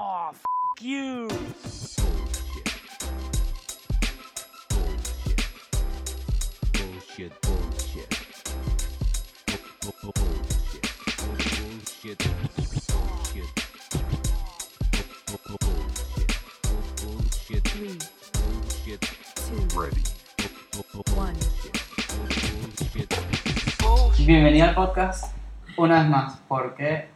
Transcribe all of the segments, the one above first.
Oh, f you. Bullshit, bullshit. Bu- bu- Bullshit. Bullshit. Bullshit. Bu- bu- Bullshit. Bullshit. Three, Bullshit. two, Ready. Bu- bu- one. Bullshit. Bienvenida al podcast una vez más, porque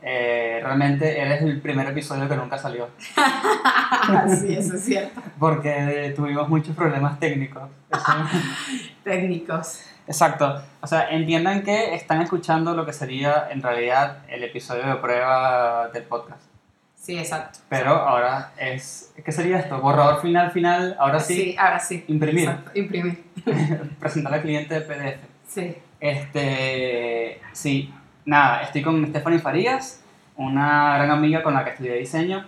realmente eres el primer episodio que nunca salió, sí, eso es cierto. porque tuvimos muchos problemas técnicos. Técnicos. Exacto, o sea, entiendan que están escuchando lo que sería en realidad el episodio de prueba del podcast, Sí, exacto. pero ahora es, ¿qué sería esto? Borrador final, final, ahora sí, ahora sí. imprimir, Exacto, Imprimir. presentar al cliente de PDF. Sí. Este, sí, nada, estoy con Stephanie Farías, una gran amiga con la que estudié diseño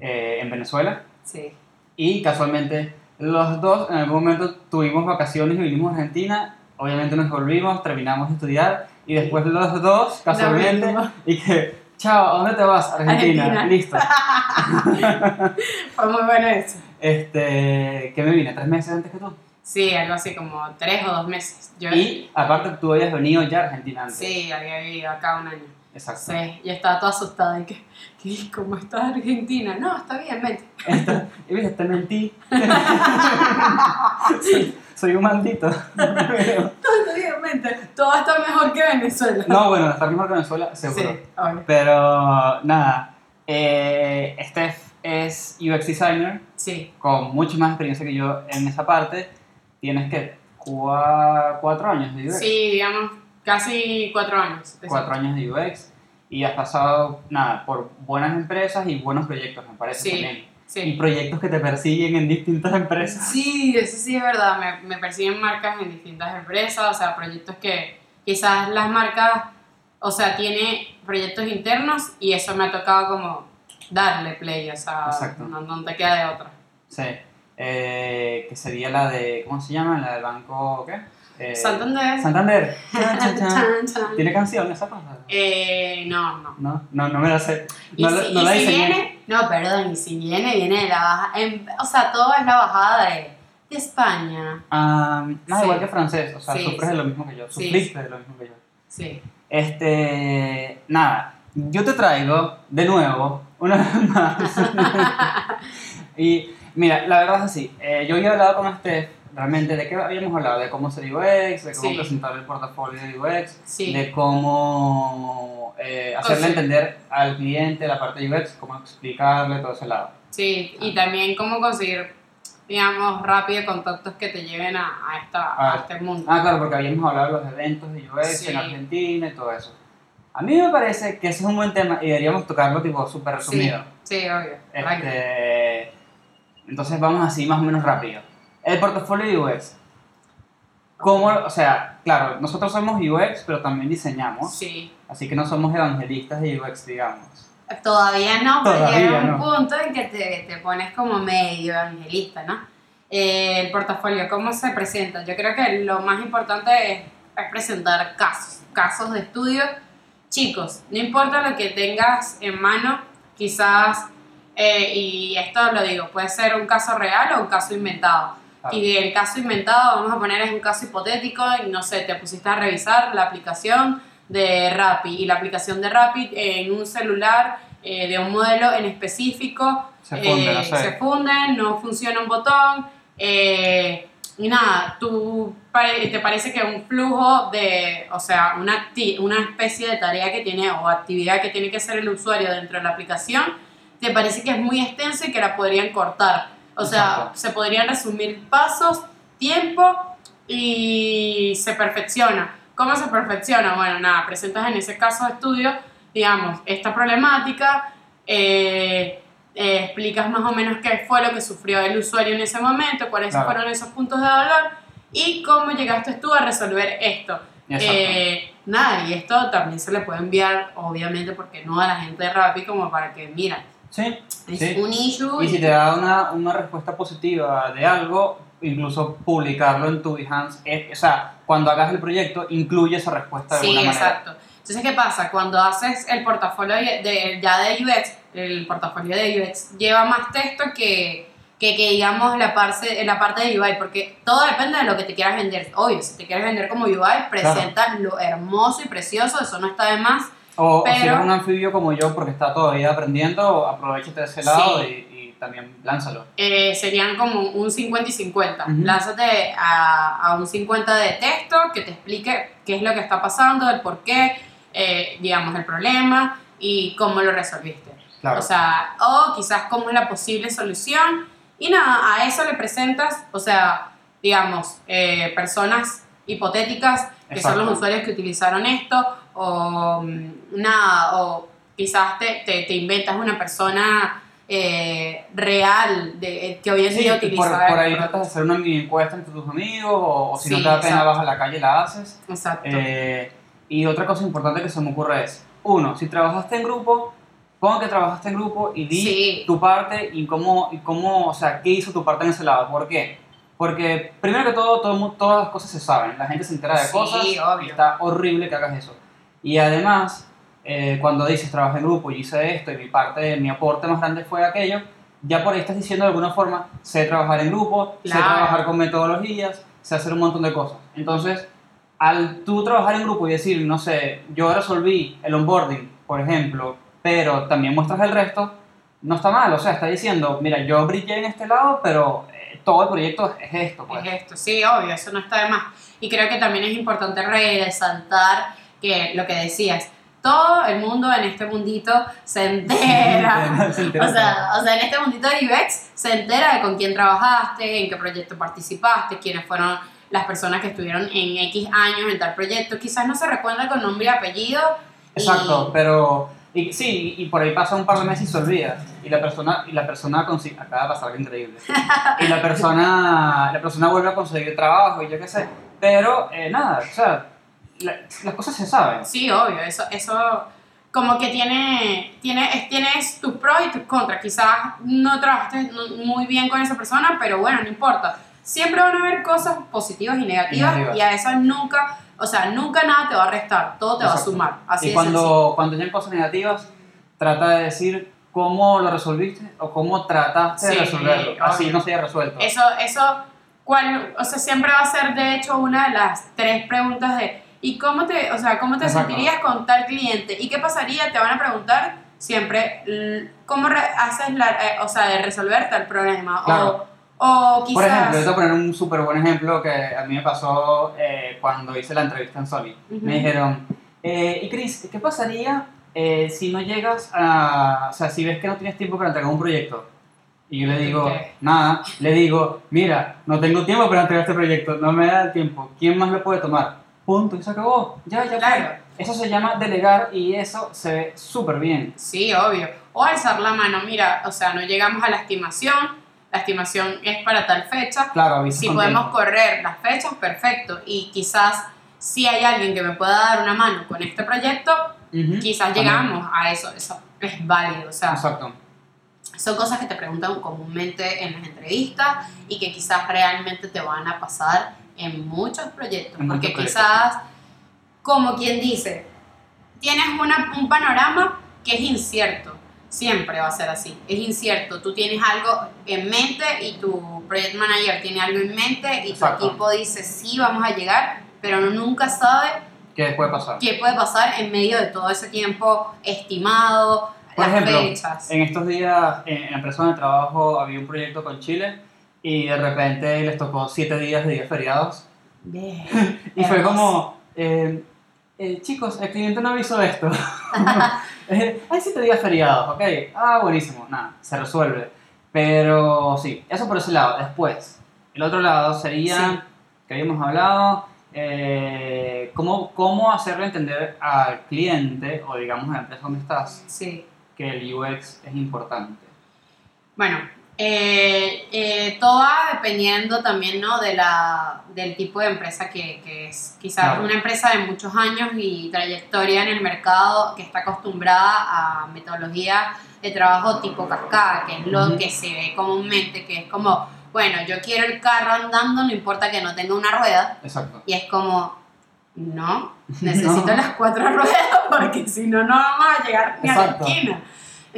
eh, en Venezuela. Sí. Y casualmente los dos en algún momento tuvimos vacaciones y vinimos a Argentina. Obviamente nos volvimos, terminamos de estudiar y después los dos casualmente volvimos. y que, chao, ¿a dónde te vas? Argentina, Argentina. listo. Fue muy bueno eso. Este, que me vine tres meses antes que tú. Sí, algo así como tres o dos meses. Yo Y aparte tú habías venido ya a Argentina antes. sí, había vivido acá un año. Exacto. Sí, y estaba toda asustada. Y que, ¿qué? ¿Cómo está Argentina? No, está bien, vente. Viste, te mentí. soy, soy un maldito. Todo está bien. Todo está mejor que Venezuela. no, bueno, estar mejor que Venezuela, Sí, seguro. obvio. Pero nada, eh, Steph es UX designer Sí, con mucha más experiencia que yo en esa parte. Tienes que cua- cuatro años de UX. sí, digamos, casi cuatro años. Cuatro años de UX y has pasado nada por buenas empresas y buenos proyectos, me parece Sí, también. Y Sí. proyectos que te persiguen en distintas empresas. Sí, eso sí es verdad. Me, me persiguen marcas en distintas empresas, o sea, proyectos que quizás las marcas, o sea, tiene proyectos internos y eso me ha tocado como darle play, o sea, Exacto. no, no te queda de otra. Sí. Eh, que sería la de, ¿cómo se llama? La del banco, ¿qué? Eh, Santander. Santander. Chan, chan, chan. Chan, chan. ¿Tiene canción esa cosa? Eh, no, no. No, no, no me la sé. Y No, la- si, no y la si viene, no, perdón, y si viene, viene de la baja, en- o sea, todo es la bajada de, de España. Ah, no, Sí. igual que francés, o sea, Sí, sufres sí. de lo mismo que yo, Sí, sufriste de lo mismo que yo. Sí. Este, nada, yo te traigo de nuevo, una vez más. y mira, la verdad es así, eh, yo había hablado con Steph, realmente, ¿de qué habíamos hablado? De cómo ser UX, de cómo Sí. presentar el portafolio de UX, Sí. de cómo eh, hacerle sea- entender al cliente la parte de UX, cómo explicarle todo ese lado. Sí, y Ah. también cómo conseguir, digamos, rápido contactos que te lleven a, a esta, a Ah. este mundo. Ah, claro, porque habíamos hablado de los eventos de UX Sí. en Argentina y todo eso. A mí me parece que ese es un buen tema y deberíamos tocarlo tipo súper resumido. Sí, obvio. Este, entonces vamos así más o menos rápido. El portafolio de UX. ¿Cómo, o sea, claro, nosotros somos UX, pero también diseñamos. Sí. Así que no somos evangelistas de UX, digamos. Todavía no, pero llega un no. punto en que te, te pones como medio evangelista, ¿no? Eh, el portafolio, ¿cómo se presenta? Yo creo que lo más importante es, es presentar casos, casos de estudio. Chicos, no importa lo que tengas en mano, quizás, eh, y esto lo digo, puede ser un caso real o un caso inventado. Claro. Y el caso inventado, vamos a poner, es un caso hipotético y no sé, te pusiste a revisar la aplicación de Rappi y la aplicación de Rappi en un celular eh, de un modelo en específico Se funde, eh, no sé. se funden, no funciona un botón eh, y nada, tú te parece que un flujo de, o sea, una, una especie de tarea que tiene o actividad que tiene que hacer el usuario dentro de la aplicación, te parece que es muy extenso y que la podrían cortar. O sea, Exacto. se podrían resumir pasos, tiempo y se perfecciona. ¿Cómo se perfecciona? Bueno, nada, presentas en ese caso de estudio, digamos, esta problemática, eh, eh, explicas más o menos qué fue lo que sufrió el usuario en ese momento, cuáles Claro. fueron esos puntos de dolor y cómo llegaste tú a resolver esto. Eh, nada, y esto también se le puede enviar, obviamente, porque no a la gente de Rappi, como para que, mira, sí, es sí. un issue. Y si te da una, una respuesta positiva de algo, incluso publicarlo en tu Behance. eh, o sea, cuando hagas el proyecto, incluye esa respuesta de Sí, alguna manera. exacto. Entonces, ¿qué pasa? Cuando haces el portafolio de, ya de UX, el portafolio de UX lleva más texto que, que, que, digamos la parte, la parte de UI, porque todo depende de lo que te quieras vender. Obvio, si te quieres vender como UI, presenta lo hermoso y precioso, eso no está de más. O, o si Pero- eres un anfibio como yo porque está todavía aprendiendo, aprovechate de ese lado Sí. y, y también lánzalo. Eh, serían como un 50 y 50. Ujú. Lánzate a, a un 50 de texto que te explique qué es lo que está pasando, el por qué, eh, digamos, el problema y cómo lo resolviste. Claro. O sea, o quizás cómo es la posible solución. Y nada, a eso le presentas, o sea, digamos, eh, personas hipotéticas que son Exacto. los usuarios que utilizaron esto, o mm, nada, o quizás te, te, te inventas una persona eh, real de, que hubiese Sí, sido y por, utilizada. por ahí tratas de hacer una mini encuesta entre tus amigos o, o si no Sí, te da pena vas a la calle la haces. Exacto. Eh, y otra cosa importante que se me ocurre es, uno, si trabajaste en grupo, pon que trabajaste en grupo y di Sí. tu parte y cómo, y cómo, o sea, qué hizo tu parte en ese lado. ¿Por qué? Porque primero que todo, todo todas las cosas se saben, la gente se entera de Sí, cosas obvio. y está horrible que hagas eso. Y además, eh, cuando dices trabajé en grupo y hice esto y mi parte, mi aporte más grande fue aquello, ya por ahí estás diciendo de alguna forma, sé trabajar en grupo, sé trabajar con metodologías, sé hacer un montón de cosas. Entonces, al tú trabajar en grupo y decir, no sé, yo resolví el onboarding, por ejemplo, pero también muestras el resto, no está mal. O sea, está diciendo, mira, yo brillé en este lado, pero eh, todo el proyecto es esto. Pues. Es esto, sí, obvio, eso no está de más. Y creo que también es importante resaltar que lo que decías, todo el mundo en este mundito se entera. Se entera o, sea, o sea, en este mundito de UX se entera de con quién trabajaste, en qué proyecto participaste, quiénes fueron las personas que estuvieron en X años en tal proyecto. Quizás no se recuerda con nombre y apellido. y- Exacto, pero y, sí, y por ahí pasa un par de meses y se olvida. Y la persona, y la persona consigue, acaba de pasar algo increíble. Y la persona, la persona vuelve a conseguir trabajo y yo qué sé. Pero eh, nada, o sea, la- las cosas se saben. Sí, obvio, eso, eso como que tiene, tiene, es- tienes tus pros y tus contras. Quizás no trabajaste muy bien con esa persona, pero bueno, no importa. Siempre van a haber cosas positivas y negativas Y y a eso nunca, o sea, nunca nada te va a restar, todo te va a sumar. Así y cuando, cuando hayan cosas negativas, trata de decir cómo lo resolviste o cómo trataste Sí, de resolverlo. Así no se haya resuelto. Eso, eso, cuál, o sea, siempre va a ser de hecho una de las tres preguntas de ¿y cómo te, o sea, cómo te Exacto. sentirías con tal cliente? ¿Y qué pasaría? Te van a preguntar siempre cómo haces la, eh, o sea, de resolver tal problema Claro. o, o quizás Por ejemplo, yo te voy a poner un súper buen ejemplo que a mí me pasó eh, cuando hice la entrevista en Sony. Ujú. Me dijeron, eh, y Chris, ¿qué pasaría eh, si no llegas a... O sea, si ves que no tienes tiempo para entregar un proyecto? Y yo le digo, nada, le digo, mira, no tengo tiempo para entregar este proyecto, no me da el tiempo, ¿quién más lo puede tomar? Punto, y se acabó, ya, ya Claro. fue. Eso se llama delegar y eso se ve súper bien. Sí, obvio. O alzar la mano, mira, o sea, no llegamos a la estimación, la estimación es para tal fecha, Claro, si podemos tiempo. correr las fechas, perfecto. Y quizás si hay alguien que me pueda dar una mano con este proyecto, Ujú, quizás también. llegamos a eso. Eso es válido. O sea, Exacto. son cosas que te preguntan comúnmente en las entrevistas y que quizás realmente te van a pasar en muchos proyectos. En porque muchos quizás, como quien dice, tienes una- un panorama que es incierto. Siempre va a ser así. Es incierto. Tú tienes algo en mente y tu project manager tiene algo en mente y Exacto. tu equipo dice sí, vamos a llegar, pero nunca sabe ¿Qué puede pasar? qué puede pasar en medio de todo ese tiempo estimado, Por las ejemplo, fechas. En estos días, en la empresa donde trabajo, había un proyecto con Chile y de repente les tocó siete días de días feriados. Bien. Y fue como, eh, eh, chicos, el cliente no avisó esto. Hay siete días feriados, ok. Ah, buenísimo. Nada, se resuelve. Pero sí, eso por ese lado. Después, el otro lado sería, Sí. que habíamos hablado, eh, cómo, cómo hacerle entender al cliente, o digamos a la empresa donde estás, Sí. que el UX es importante. Bueno, eh, eh, todo va dependiendo también ¿no? de la, del tipo de empresa que, que es. Quizás Claro. una empresa de muchos años y trayectoria en el mercado que está acostumbrada a metodología de trabajo tipo cascada, que es lo que se ve comúnmente, que es como, bueno, yo quiero el carro andando, no importa que no tenga una rueda, Exacto. y es como, No, necesito No. las cuatro ruedas porque si no, no vamos a llegar ni a la esquina.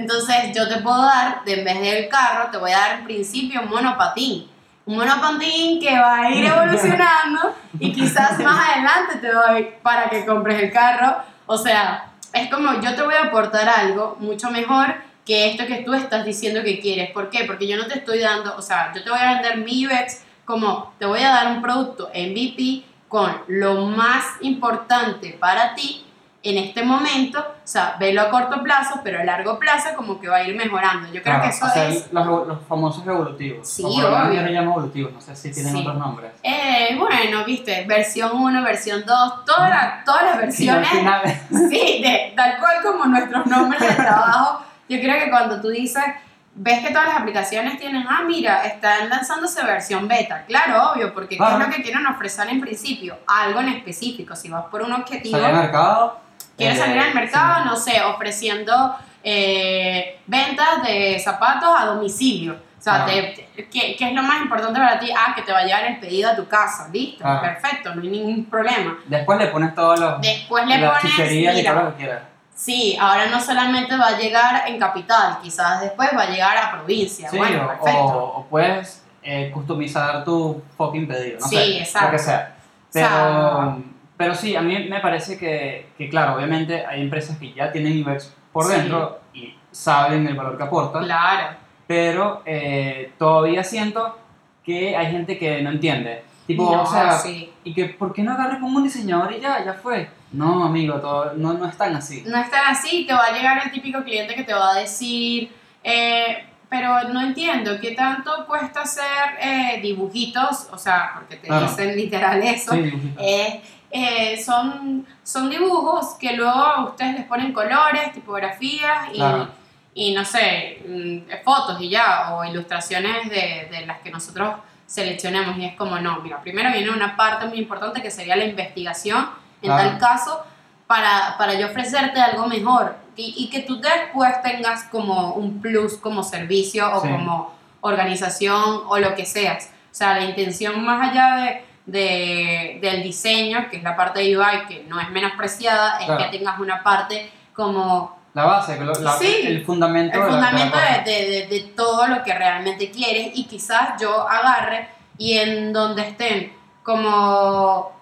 Entonces, yo te puedo dar, de en vez del carro, te voy a dar en principio un monopatín. Un monopatín que va a ir evolucionando y quizás más adelante te doy para que compres el carro. O sea, es como yo te voy a aportar algo mucho mejor que esto que tú estás diciendo que quieres. ¿Por qué? Porque yo no te estoy dando, o sea, yo te voy a vender mi UX como te voy a dar un producto MVP con lo más importante para ti en este momento, o sea, velo a corto plazo, pero a largo plazo como que va a ir mejorando. Yo creo Claro, que eso o sea, es... los, los famosos evolutivos. Sí, yo le llamo evolutivos, no sé si tienen Sí. otros nombres. Eh, bueno, viste, versión 1, versión 2, todas las, todas las Sí, versiones, final, sí, de, tal cual como nuestros nombres de trabajo. Yo creo que cuando tú dices, ves que todas las aplicaciones tienen, ah, mira, están lanzándose versión beta. Claro, obvio, porque ¿qué es lo que quieren ofrecer en principio? Algo en específico. Si vas por un objetivo, mercado. Quieres eh, salir al mercado, sí. no sé, ofreciendo eh, ventas de zapatos a domicilio. O sea, te- te- ¿qué, qué es lo más importante para ti? Ah, que te va a llegar el pedido a tu casa. Listo, Claro. perfecto, no hay ningún problema. Después le pones todos los. Después le las pones, chucherías y todo mira, lo que quieras. sí, ahora no solamente va a llegar en capital, quizás después va a llegar a provincia. Sí, bueno, perfecto. o- o puedes eh, customizar tu fucking pedido, no Sí, sé, exacto. lo que sea. O sea, Pero, sí, a mí me parece que, que, claro, obviamente hay empresas que ya tienen UX por Sí. dentro y saben el valor que aportan, Claro. pero eh, todavía siento que hay gente que no entiende. Tipo, No, o sea, sí. y que ¿por qué no agarré como un diseñador y ya, ya fue? No, amigo, todo, no, no es tan así. no es tan así, te va a llegar el típico cliente que te va a decir, eh, pero no entiendo, ¿qué tanto cuesta hacer eh, dibujitos? O sea, porque te Claro. dicen literal eso. Sí, dibujito. Eh, son, son dibujos que luego ustedes les ponen colores, tipografías y, Claro. y no sé, mm, fotos y ya, o ilustraciones de, de las que nosotros seleccionemos. Y es como, no, mira, primero viene una parte muy importante que sería la investigación, en Claro. tal caso, para, para yo ofrecerte algo mejor y, y que tú después tengas como un plus como servicio o Sí. como organización o lo que seas. O sea, la intención más allá de, de- del diseño, que es la parte de UI, que no es menospreciada, es Claro. que tengas una parte como La base, la- Sí, el fundamento, el fundamento de- de- de todo lo que realmente quieres y quizás yo agarre y en donde estén como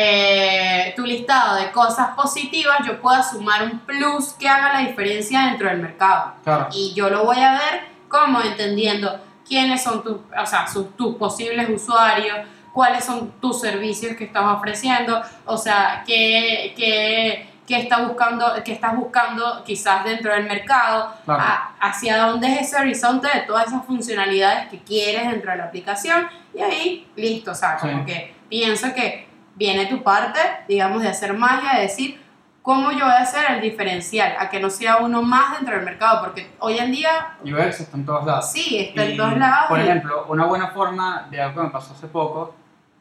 eh, tu listado de cosas positivas, yo pueda sumar un plus que haga la diferencia dentro del mercado. Claro. Y yo lo voy a ver como entendiendo quiénes son tus, o sea, sus- tus posibles usuarios, cuáles son tus servicios que estás ofreciendo, o sea, qué, qué, qué está buscando, qué estás buscando quizás dentro del mercado, Claro. a- hacia dónde es ese horizonte de todas esas funcionalidades que quieres dentro de la aplicación y ahí listo, o sea, como Sí. que pienso que viene tu parte, digamos, de hacer magia, de decir cómo yo voy a hacer el diferencial, a que no sea uno más dentro del mercado, porque hoy en día UX está en todos lados. sí, está Y, en todos lados. Por y- ejemplo, una buena forma de algo que me pasó hace poco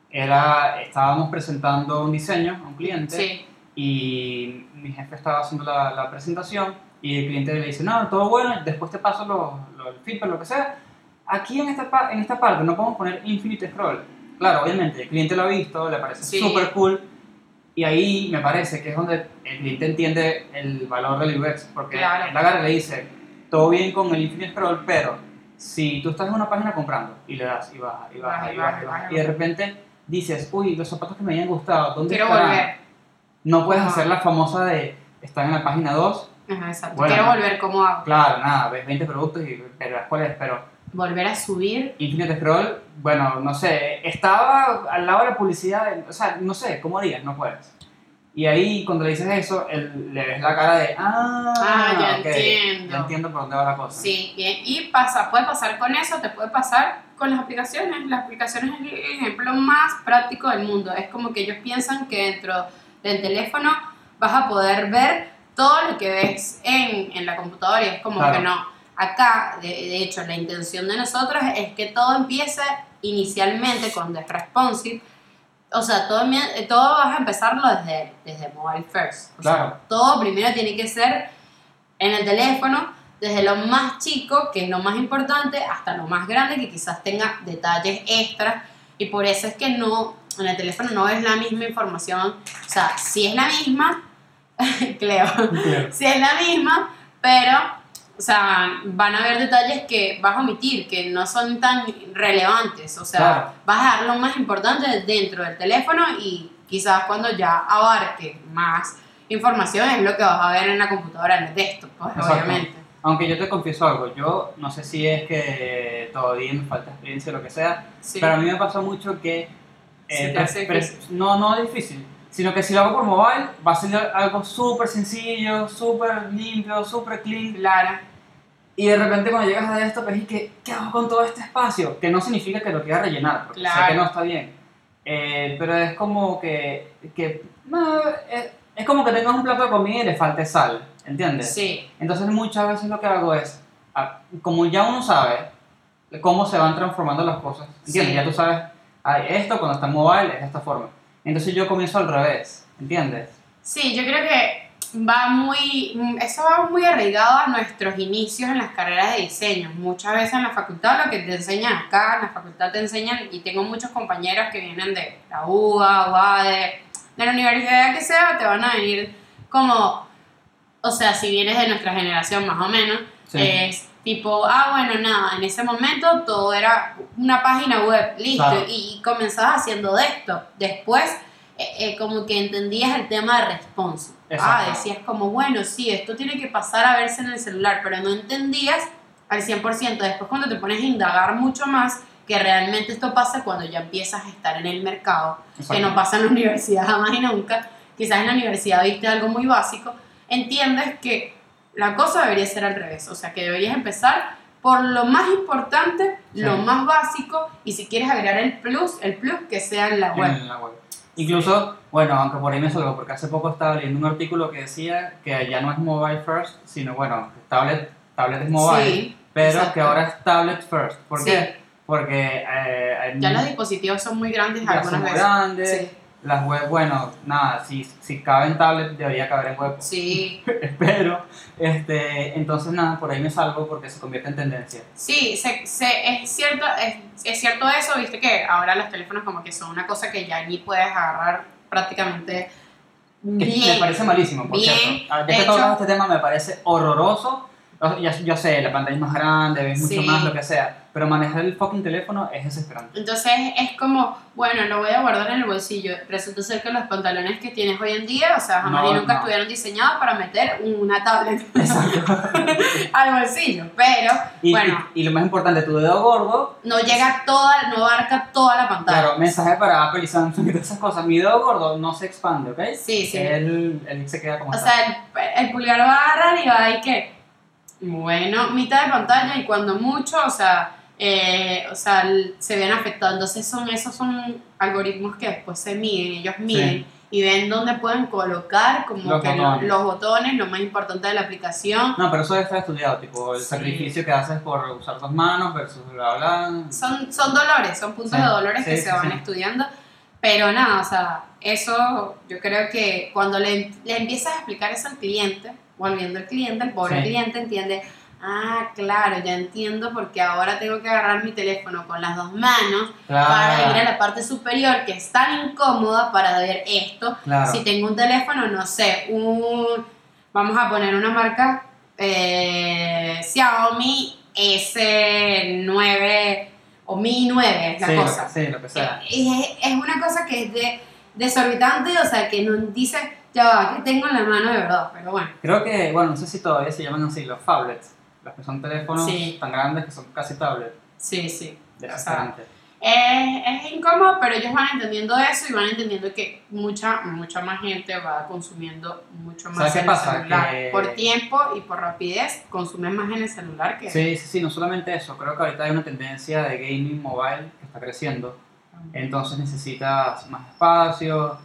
era, estábamos presentando un diseño a un cliente sí, y mi jefe estaba haciendo la, la presentación y el cliente le dice, no, todo bueno, después te paso los lo, el feedback, lo que sea. Aquí en esta, en esta parte no podemos poner infinite scroll. Claro, obviamente, el cliente lo ha visto, le parece Sí. súper cool y ahí me parece que es donde el cliente entiende el valor del UX, porque Claro. él agarra y le dice, todo bien con el infinite scroll, pero si tú estás en una página comprando y le das y baja y baja y baja y, baja, y de repente dices, uy, los zapatos que me habían gustado, ¿dónde quiero estarán? volver. No puedes Ajá. hacer la famosa de estar en la página 2. Ajá, exacto. Bueno. quiero volver como hago. Claro, nada, ves 20 productos y verás cuál es, pero Volver a subir. Infinite Scroll, bueno, no sé, estaba al lado de la publicidad, o sea, no sé, ¿cómo digas? No puedes. Y ahí cuando le dices eso, él, le ves la cara de, ah, Ah, ya ok, entiendo. Ya entiendo por dónde va la cosa. Sí, bien. Y pasa, puede pasar con eso, te puede pasar con las aplicaciones. Las aplicaciones es el ejemplo más práctico del mundo. Es como que ellos piensan que dentro del teléfono vas a poder ver todo lo que ves en, en la computadora y es como Claro. que no. Acá, de, de hecho, la intención de nosotros es que todo empiece inicialmente con The Responsive. O sea, todo, todo vas a empezarlo desde, desde Mobile First. O sea, Claro. todo primero tiene que ser en el teléfono, desde lo más chico, que es lo más importante, hasta lo más grande, que quizás tenga detalles extras. Y por eso es que no, en el teléfono no es la misma información, o sea, sí es la misma, Cleo, sí es la misma, pero, o sea, van a haber detalles que vas a omitir, que no son tan relevantes, o sea, Claro. vas a dar lo más importante dentro del teléfono y quizás cuando ya abarque más información es lo que vas a ver en la computadora, en el desktop, pues, Exacto. obviamente. Aunque yo te confieso algo, yo no sé si es que todavía me falta experiencia o lo que sea, Sí. pero a mí me pasó mucho que... Pre- pre- difícil. no, no es difícil, sino que si lo hago por mobile va a ser algo súper sencillo, súper limpio, súper clean. Claro. Y de repente cuando llegas a esto, pues, que, ¿qué hago con todo este espacio? Que no significa que lo quiera rellenar, porque sé Claro. que no está bien. Eh, pero es como que, que no, es, es como que tengas un plato de comida y le falte sal, ¿entiendes? Sí, Entonces muchas veces lo que hago es, como ya uno sabe cómo se van transformando las cosas, ¿entiendes? Sí. Ya tú sabes, esto cuando está en mobile es de esta forma. Entonces yo comienzo al revés, ¿entiendes? Sí, yo creo que va muy, mm, eso va muy arraigado a nuestros inicios en las carreras de diseño. Muchas veces en la facultad lo que te enseñan acá, en la facultad te enseñan, y tengo muchos compañeros que vienen de la UBA, UADE, de la universidad que sea, te van a venir como, o sea, si vienes de nuestra generación más o menos, Sí. es tipo, ah, bueno, nada, en ese momento todo era una página web, listo, Claro. y comenzabas haciendo desktop. Después, eh, eh, como que entendías el tema de response. Ah, decías como, bueno, sí, esto tiene que pasar a verse en el celular, pero no entendías al 100%. Después cuando te pones a indagar mucho más, que realmente esto pasa cuando ya empiezas a estar en el mercado, que no pasa en la universidad jamás y nunca. Quizás en la universidad viste algo muy básico, entiendes que la cosa debería ser al revés, o sea, que deberías empezar por lo más importante, Sí. lo más básico, y si quieres agregar el plus, el plus que sea en la web. En la web. Incluso, bueno, aunque por ahí me salgo, porque hace poco estaba leyendo un artículo que decía que ya no es mobile first, sino bueno, tablet, tablet es mobile, Sí, pero exacto. que ahora es tablet first. ¿Por Sí. qué? Porque eh, Ya los dispositivos son muy grandes algunas son muy veces. grandes, Sí. Las web, bueno, nada, si, si cabe en tablet debería caber en web, Sí, espero. Este, entonces nada, por ahí me salgo porque se convierte en tendencia. sí, se, se- es, cierto, es, es cierto eso, viste que ahora los teléfonos como que son una cosa que ya ni puedes agarrar prácticamente Que bien. me parece malísimo, por bien cierto. Ah, Ya que este tema, me parece horroroso. O- ya- Yo, sé, la pantalla es más grande, ves mucho Sí. más, lo que sea. Pero manejar el fucking teléfono es desesperante. Entonces es como, bueno, lo voy a guardar en el bolsillo. Resulta ser que los pantalones que tienes hoy en día, o sea, jamás No, y nunca no. estuvieron diseñados para meter una tablet al bolsillo. Pero, Y, bueno, y, y lo más importante, tu dedo gordo, no llega toda, no abarca toda la pantalla. claro, mensaje para Apple y Samsung y todas esas cosas. Mi dedo gordo no se expande, ¿ok? Sí, sí. Él, él se queda como O está. sea, el, el pulgar va a agarrar y va a ir que, bueno, mitad de pantalla y cuando mucho, o sea, eh, o sea, se ven afectados. Entonces son, esos son algoritmos que después se miden, ellos miden y ven dónde pueden colocar como Los que botones. los botones, lo más importante de la aplicación. No, pero eso debe estar estudiado, tipo el Sí. sacrificio que haces por usar dos manos versus bla bla. Son, son dolores, son puntos Sí, de dolores que se van estudiando. Pero nada, o sea, eso yo creo que cuando le, le empiezas a explicar eso al cliente, volviendo al cliente, el pobre Sí. cliente entiende, ah, claro, ya entiendo porque ahora tengo que agarrar mi teléfono con las dos manos para ir a la parte superior que es tan incómoda para ver esto. Claro. Si tengo un teléfono, no sé, un, vamos a poner una marca, eh, Xiaomi S9 o Mi 9 es la sí, cosa. sí, lo que sea. Es, es una cosa que es de, desorbitante, o sea, que nos dice, ya va, que tengo en la mano de verdad, pero bueno. Creo que, bueno, no sé si todavía se llaman así, los phablets. Los que son teléfonos Sí. tan grandes que son casi tablets. Sí, sí. O sea, Desesperante. es, es incómodo, pero ellos van entendiendo eso y van entendiendo que mucha, mucha más gente va consumiendo mucho más ¿Sabes qué en pasa? el celular. Que- Por tiempo y por rapidez, consumen más en el celular que... Sí, sí, sí, no solamente eso. Creo que ahorita hay una tendencia de gaming mobile que está creciendo. Entonces necesitas más espacio.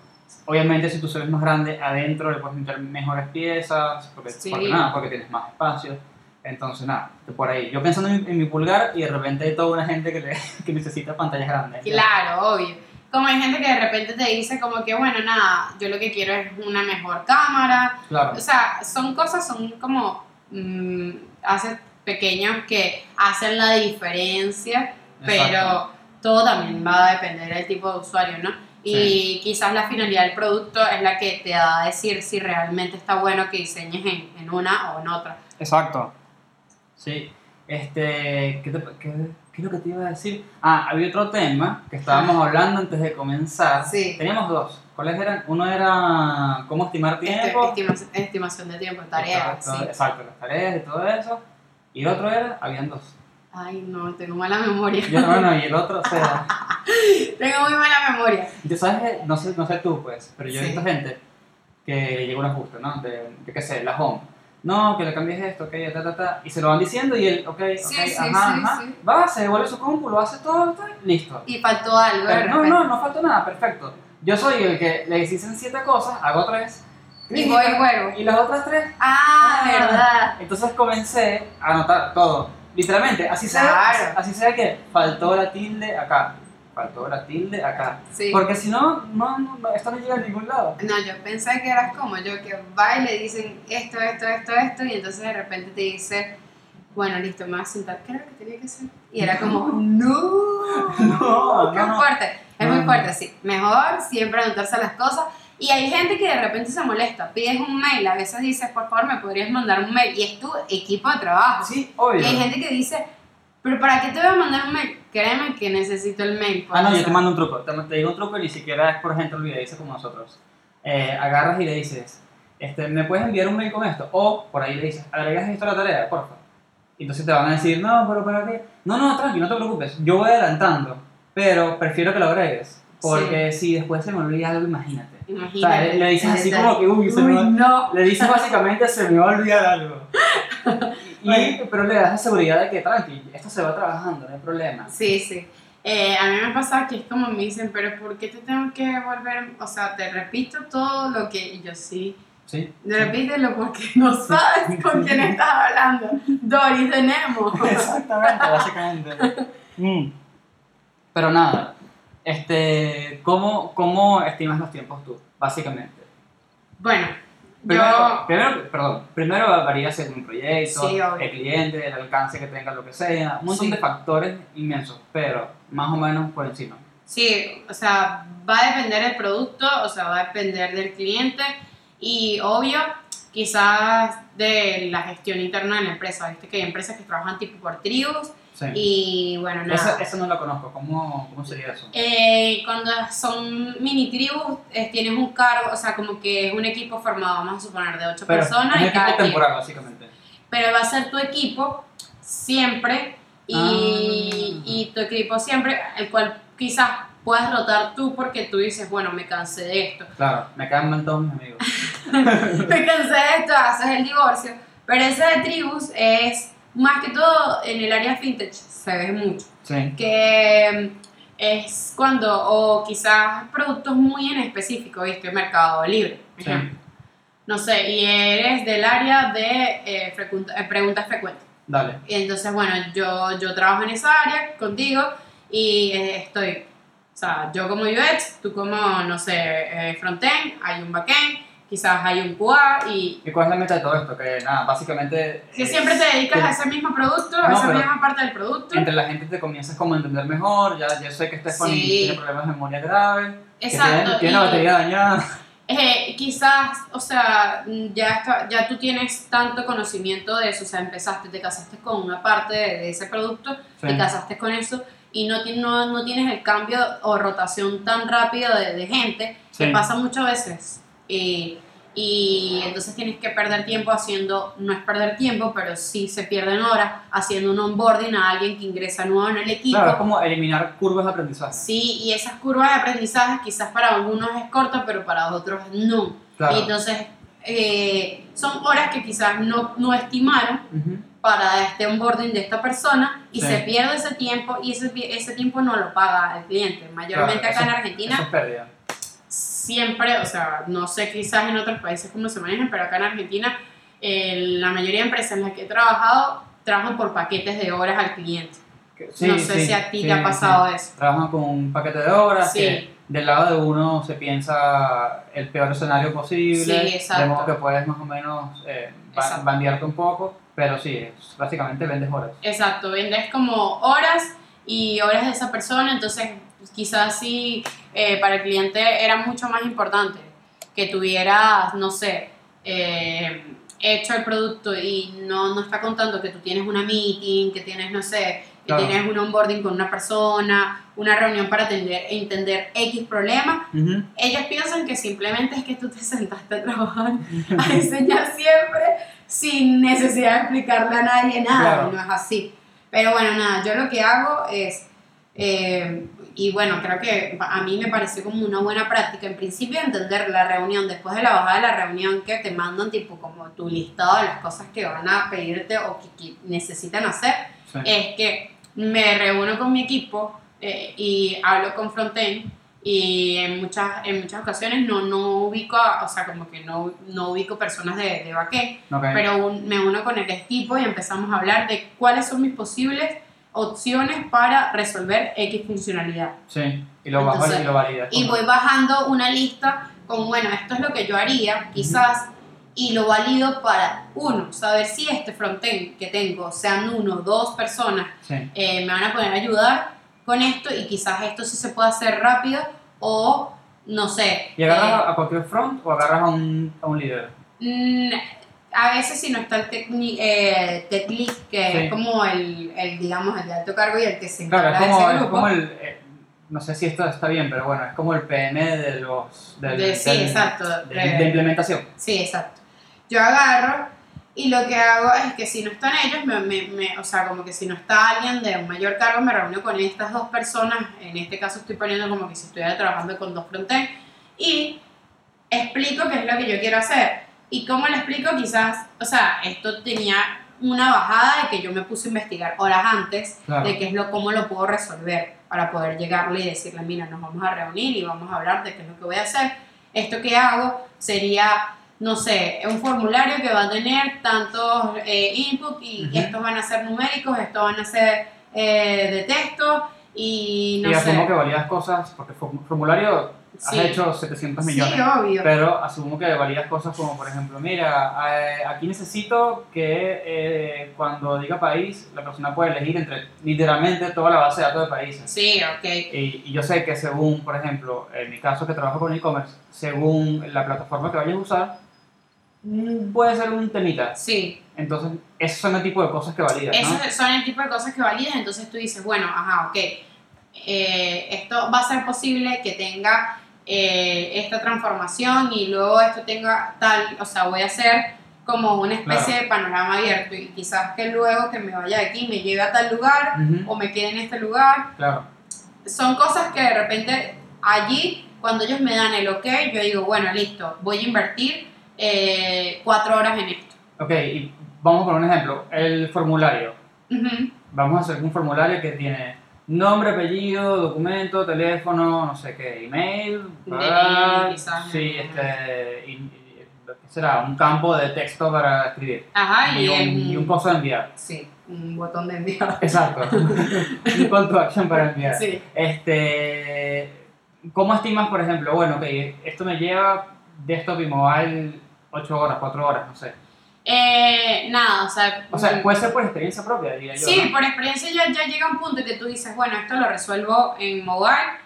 Obviamente, si tu celular es más grande, adentro le puedes meter mejores piezas. Porque, Sí. porque nada, porque tienes más espacio. Entonces, nada, por ahí. Yo pensando en, mi- en mi pulgar y de repente hay toda una gente que, le, que necesita pantallas grandes. Claro, obvio. Como hay gente que de repente te dice como que, bueno, nada, yo lo que quiero es una mejor cámara. Claro. O sea, son cosas, son como mm, hace pequeños que hacen la diferencia, pero Exacto. todo también va a depender del tipo de usuario, ¿no? Y quizás la finalidad del producto es la que te da a decir si realmente está bueno que diseñes en, en una o en otra. Exacto. Sí. Este, ¿qué, te- qué- qué es lo que te iba a decir? Ah, había otro tema que estábamos hablando antes de comenzar. Sí. Teníamos dos. ¿Cuáles eran? Uno era cómo estimar Este, tiempo. estima- estimación de tiempo, tareas. Exacto, sí. Exacto, las tareas y todo eso. Y el otro era, habían dos. Ay, no, tengo mala memoria. Y, bueno, y el otro, o sea, tengo muy mala memoria. yo sabes, que- no sé, no sé tú pues, pero yo he Sí. visto gente que llega un ajuste, ¿no? De, yo qué sé, la home. No, que le cambies esto, ok, ta, ta, ta. Y se lo van diciendo y él, ok, ok, Sí, ajá, sí, ajá. sí. Va, se devuelve su compu, lo hace todo, todo, listo. Y faltó algo Pero no, no, no falta nada, perfecto. Yo soy el que le dicen siete cosas, hago tres. Y voy y juego. Y las otras tres. Ah, Ah. verdad. Entonces comencé a anotar todo. Literalmente, así sea, Claro. así sea que faltó la tilde acá, faltó la tilde acá. Sí. Porque si no, no, no, esto no llega a ningún lado. No, yo pensé que eras como yo, que va y le dicen esto, esto, esto, esto, y entonces de repente te dice, bueno, listo, me voy a sentar. ¿Qué era lo que tenía que hacer? Y era como, no, No, qué no, no. fuerte. Es muy fuerte, sí. Mejor siempre anotarse las cosas. Y hay gente que de repente se molesta, pides un mail, a veces dices, por favor, me podrías mandar un mail, y es tu equipo de trabajo. Sí, obvio. Y hay gente que dice, pero ¿para qué te voy a mandar un mail? Créeme que necesito el mail. Ah, no, pues, yo te mando un truco. Te, te digo un truco y ni siquiera es por gente olvidadiza como nosotros. Eh, agarras y le dices, este, ¿me puedes enviar un mail con esto? O por ahí le dices, agregas esto a la tarea, porfa. Y entonces te van a decir, no, pero ¿para qué? No, no, tranqui, no te preocupes. Yo voy adelantando, pero prefiero que lo agregues. Porque si después se me olvida algo, imagínate. O sea, Imagínate. le, dices así como que, uy, se me Uy, no. Le dices básicamente, se me va a olvidar algo. Y, pero le das la seguridad de que, tranqui, esto se va trabajando, no hay problema. Sí, sí. Eh, a mí me pasa que es como me dicen, pero ¿por qué te tengo que volver? O sea, te repito todo lo que yo sí. ¿Sí? Repítelo porque no sabes con quién estás hablando. Doris de Nemo. Exactamente, básicamente. Mm. Pero nada, este, ¿cómo, ¿cómo estimas los tiempos tú, básicamente? Bueno, Primero, yo. primero, perdón, primero varía según el proyecto, Sí, el cliente, el alcance que tenga, lo que sea, un montón Sí. de factores inmensos, pero más o menos por encima. Sí, o sea, va a depender del producto, o sea, va a depender del cliente y obvio, quizás de la gestión interna de la empresa. Viste que hay empresas que trabajan tipo por tribus Sí. y bueno, nada. Esa, esa no la conozco, ¿cómo, cómo sería eso? Eh, cuando son mini tribus, eh, tienes un cargo, o sea, como que es un equipo formado, vamos a suponer, de ocho Pero personas es y equipo cada quien. temporal, básicamente. Pero va a ser tu equipo siempre y, Ah. y tu equipo siempre, el cual quizás puedas rotar tú porque tú dices, bueno, me cansé de esto. Claro, me caen mal todos mis amigos. me cansé de esto, haces el divorcio. Pero ese de tribus es más que todo en el área fintech, se ve mucho. Sí. que mm, es cuando, o quizás productos muy en específico, ¿viste? Mercado Libre, Sí. No sé, y eres del área de eh, frecuenta- eh, preguntas frecuentes. Dale. Y entonces, bueno, yo, yo trabajo en esa área contigo y eh, estoy, o sea, yo como UX, tú como, no sé, eh, frontend, hay un backend, quizás hay un QA y ¿Y cuál es la meta de todo esto? Que nada, básicamente... que es siempre te dedicas que a ese mismo producto, a No, esa pero- misma parte del producto. Entre la gente te comienzas como a entender mejor, ya, ya sé que Stephanie Sí. tiene problemas de memoria graves, que Exacto. tiene, tiene la y- batería dañada. Eh, quizás, o sea, ya, está- ya tú tienes tanto conocimiento de eso, o sea, empezaste, te casaste con una parte de, de ese producto, Sí. te casaste con eso y no, no, no tienes el cambio o rotación tan rápido de, de gente, Sí. que pasa muchas veces. Y, y entonces tienes que perder tiempo haciendo, no es perder tiempo, pero sí se pierden horas haciendo un onboarding a alguien que ingresa nuevo en el equipo. Claro, es como eliminar curvas de aprendizaje. Sí, y esas curvas de aprendizaje quizás para algunos es corta, pero para otros no. Claro. Y entonces eh, son horas que quizás no, no estimaron Ujú. para este onboarding de esta persona y Sí. se pierde ese tiempo y ese, ese tiempo no lo paga el cliente. Mayormente Claro, acá en eso- Argentina Eso es pérdida. Siempre, o sea, no sé quizás en otros países cómo se manejan, pero acá en Argentina eh, la mayoría de empresas en las que he trabajado trabajan por paquetes de horas al cliente. Que- no sé si a ti te ha pasado eso. Trabajan con un paquete de horas Sí. que del lado de uno se piensa el peor escenario posible, Sí, de modo que puedes más o menos eh, bandearte un poco, pero sí, es- básicamente vendes horas. Exacto, vendes como horas y horas de esa persona, entonces quizás sí eh, para el cliente era mucho más importante que tuvieras, no sé, eh, hecho el producto y no, no está contando que tú tienes una meeting, que tienes, no sé, que Claro. tienes un onboarding con una persona, una reunión para atender, entender X problema, Ujú. ellos piensan que simplemente es que tú te sentaste a trabajar, a enseñar siempre, sin necesidad de explicarle a nadie nada, Claro. no es así. Pero bueno, nada, yo lo que hago es, eh, y bueno, creo que a mí me pareció como una buena práctica, en principio entender la reunión, después de la bajada de la reunión que te mandan tipo como tu listado de las cosas que van a pedirte o que, que necesitan hacer, Sí. es que me reúno con mi equipo eh, y hablo con Frontend y en muchas, en muchas ocasiones no, no ubico, a- o sea, como que no, no ubico personas de, de backend, Ok. pero un- me uno con el equipo y empezamos a hablar de cuáles son mis posibles opciones para resolver X funcionalidad. Sí, y lo bajo Entonces, y lo validas. Y voy bajando una lista con, bueno, esto es lo que yo haría, quizás, y lo valido para, uno, saber si este frontend que tengo, sean uno, dos personas, Sí. eh, me van a poder ayudar con esto y quizás esto sí se puede hacer rápido o, no sé. ¿Y agarras eh, a cualquier front o agarras a un, a un líder? A veces si no está el tecni- eh, lead, que Sí. es como el, el, digamos, el de alto cargo y el que se Claro, encarga es de como, ese es grupo. como el. eh, no sé si esto está bien, pero bueno, es como el PM de los. Del, De- sí, del- exacto, de, de- de implementación. Sí, exacto. Yo agarro y lo que hago es que si no están ellos, me, me- me- o sea, como que si no está alguien de un mayor cargo, me reúno con estas dos personas. En este caso estoy poniendo como que si estuviera trabajando con dos frontend y explico qué es lo que yo quiero hacer. Y cómo le explico, quizás, o sea, esto tenía una bajada de que yo me puse a investigar horas antes Claro. de qué es lo, cómo lo puedo resolver para poder llegarle y decirle, mira, nos vamos a reunir y vamos a hablar de qué es lo que voy a hacer. Esto que hago sería, no sé, un formulario que va a tener tantos eh, input y Ujú. estos van a ser numéricos, estos van a ser eh, de texto y no y sé. asumo que validas cosas, porque form- formulario Sí. has hecho 700 Sí, millones. obvio. Pero asumo que validas cosas como, por ejemplo, mira, eh, aquí necesito que eh, cuando diga país, la persona puede elegir entre literalmente toda la base de datos de países. Sí, ok. Y, y yo sé que según, por ejemplo, en mi caso que trabajo con e-commerce, según la plataforma que vayas a usar, mm, puede ser un temita. Sí, Entonces, esos son el tipo de cosas que validas, ¿no? Esos son el tipo de cosas que validas, entonces tú dices, bueno, ajá, ok, eh, esto va a ser posible que tenga eh, esta transformación y luego esto tenga tal, o sea, voy a hacer como una especie Claro. de panorama abierto y quizás que luego que me vaya de aquí me lleve a tal lugar Ujú, o me quede en este lugar. Claro. Son cosas que de repente allí, cuando ellos me dan el ok, yo digo, bueno, listo, voy a invertir eh, cuatro horas en esto. Ok, y vamos por un ejemplo. El formulario. Ujú. Vamos a hacer un formulario que tiene nombre, apellido, documento, teléfono, no sé qué, email, DNI, sí, ¿no? este, y- y- ¿qué será? Un campo de texto para escribir Ajá, y, y, un, y un coso de enviar. Sí, un botón de enviar. Exacto. un call to action para enviar. Sí. Este, ¿Cómo estimas, por ejemplo, bueno, ok, esto me lleva desktop y mobile 8 horas, 4 horas, no sé? Eh, nada, o sea. O sea, mm, puede ser por experiencia propia, diría yo. Sí, ¿no? por experiencia ya, ya llega un punto que tú dices, bueno, esto lo resuelvo en mobile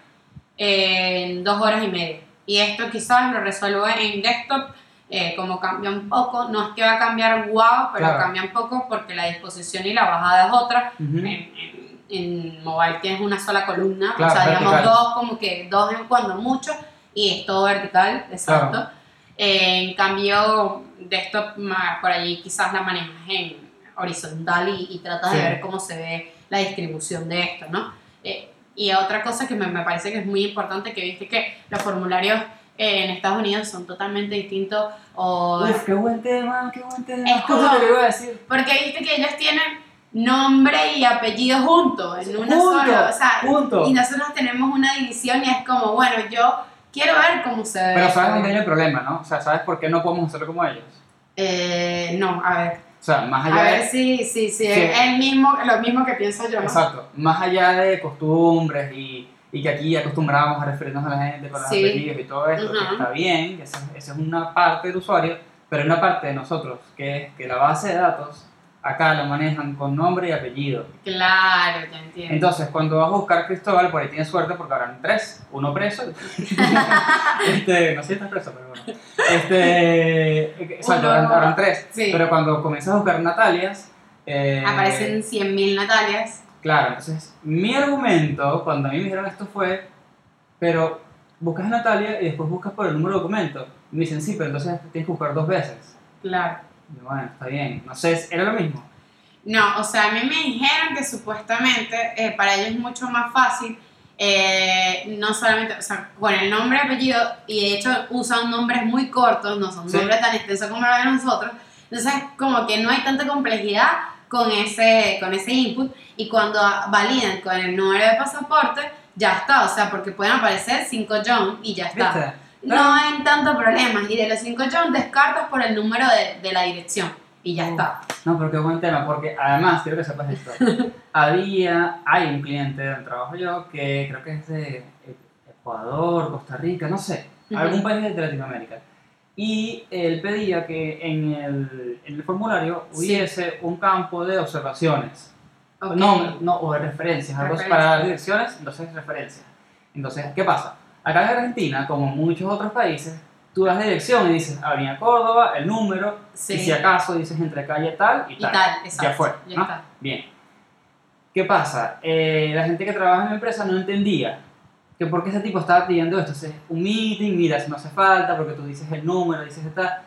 en dos horas y media. Y esto quizás lo resuelvo en desktop, eh, como cambia un poco, no es que va a cambiar wow, pero Claro. cambia un poco porque la disposición y la bajada es otra. Ujú. En, en- en mobile tienes una sola columna, Claro, o sea, digamos vertical. dos, como que dos en cuando mucho, y es todo vertical, exacto. Claro. Eh, en cambio, desktop ma- por allí quizás la manejas en horizontal y, y tratas Sí. de ver cómo se ve la distribución de esto, ¿no? Eh, y otra cosa que me, me parece que es muy importante, que viste que los formularios eh, en Estados Unidos son totalmente distintos, o, Uf, qué buen tema, qué buen tema. Es como- te iba a decir. porque viste que ellos tienen nombre y apellido juntos, en una Juntos, sola, o sea, juntos. y nosotros tenemos una división y es como, bueno, yo quiero ver cómo se ve. Pero sabes dónde viene el problema, ¿no? O sea, ¿sabes por qué no podemos hacerlo como ellos? Eh, no, a ver. O sea, más allá A ver de... si sí, sí, Sí. es el mismo, lo mismo que pienso yo. Exacto. Más allá de costumbres y, y que aquí acostumbramos a referirnos a la gente con los Sí. apellidos y todo esto, que Ujú. está bien, que esa, esa es una parte del usuario, pero hay una parte de nosotros, que es que la base de datos Acá lo manejan con nombre y apellido. Claro, ya entiendo. Entonces, cuando vas a buscar Cristóbal, por ahí tienes suerte porque habrán tres, uno preso. este, no sé si estás preso, pero bueno. Este, exacto, Uno- habrán, habrán tres. Sí. Pero cuando comienzas a buscar Natalias, eh, Aparecen 100.000 Natalias. Claro, entonces mi argumento cuando a mí me dijeron esto fue, pero buscas a Natalia y después buscas por el número de documento. Y me dicen, sí, pero entonces tienes que buscar dos veces. Claro. Y bueno, está bien. No sé, era lo mismo. No, o sea, a mí me dijeron que supuestamente eh, para ellos es mucho más fácil, eh, no solamente, o sea, con el nombre apellido, y de hecho usan nombres muy cortos, no son Sí. nombres tan extensos como los de nosotros, entonces como que no hay tanta complejidad con ese, con ese input, y cuando validan con el número de pasaporte, ya está, o sea, porque pueden aparecer 5 John y ya está. ¿Viste? No hay tanto problemas, y de los 5 John descartas por el número de, de la dirección, y ya está. No, pero qué buen tema, porque además, quiero que sepas esto. Había, hay un cliente donde trabajo yo que creo que es de Ecuador, Costa Rica, no sé, algún país de Latinoamérica. Y él pedía que en el, en el formulario Sí. hubiese un campo de observaciones. Ok. No, no, o de referencias, algo Referencias. para dar direcciones, entonces referencias. Entonces, ¿qué pasa? Acá en Argentina, como en muchos otros países, tú das dirección y dices Avenida Córdoba, el número, Sí. y si acaso dices entre calle tal y Y tal. tal, exacto. Ya fue, Ya ¿no? está. Bien. ¿Qué pasa? Eh, la gente que trabaja en la empresa no entendía que por qué ese tipo estaba pidiendo esto. Entonces, un meeting, mira, si no hace falta, porque tú dices el número, dices tal.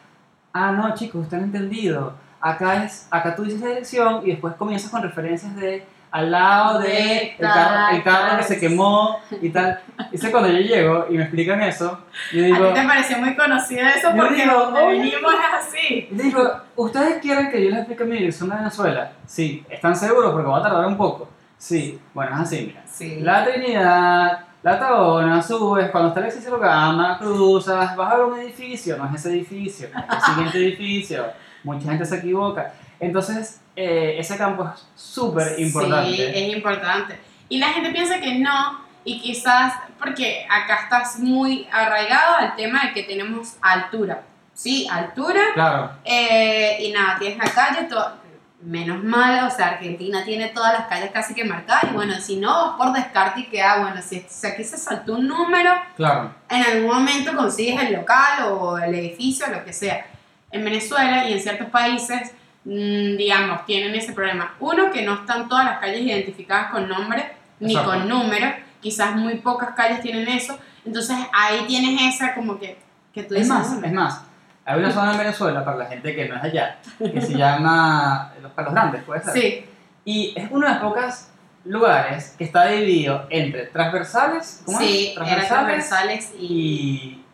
Ah, no, chicos, ustedes han entendido. Acá, es, acá tú dices la dirección y después comienzas con referencias de al lado de el carro, el carro que se quemó y tal. Dice cuando yo llego y me explican eso, yo digo, ¿A ti te pareció muy conocido eso? Porque digo, donde venimos es así. Digo, ¿ustedes quieren que yo les explique mi dirección de Venezuela? Sí, ¿están seguros? Porque va a tardar un poco. Sí, bueno, es así, mira. Sí. La Trinidad, la Tabona, subes, cuando está el exceso gama, cruzas, vas a ver un edificio, no es ese edificio, es el siguiente edificio. Mucha gente se equivoca. Entonces, eh, ese campo es súper importante. Sí, es importante. Y la gente piensa que no, y quizás porque acá estás muy arraigado al tema de que tenemos altura. Sí, altura. Claro, eh, y nada, tienes la calle, to- menos mal, o sea, Argentina tiene todas las calles casi que marcadas. Y bueno, si no, por descarte y queda, bueno, si, si aquí se saltó un número, claro. en algún momento consigues el local o el edificio, lo que sea. En Venezuela y en ciertos países, digamos, tienen ese problema. Uno, que no están todas las calles identificadas con nombre ni Exacto. con número. Quizás muy pocas calles tienen eso. Entonces ahí tienes esa como que, que tú Es dices, más, "Bueno, es más. Hay una zona en Venezuela, para la gente que no es allá, que se llama Los Palos Grandes, puede ser. Sí, Y es uno de los pocos lugares que está dividido entre transversales, ¿cómo sí, es? eran transversales y,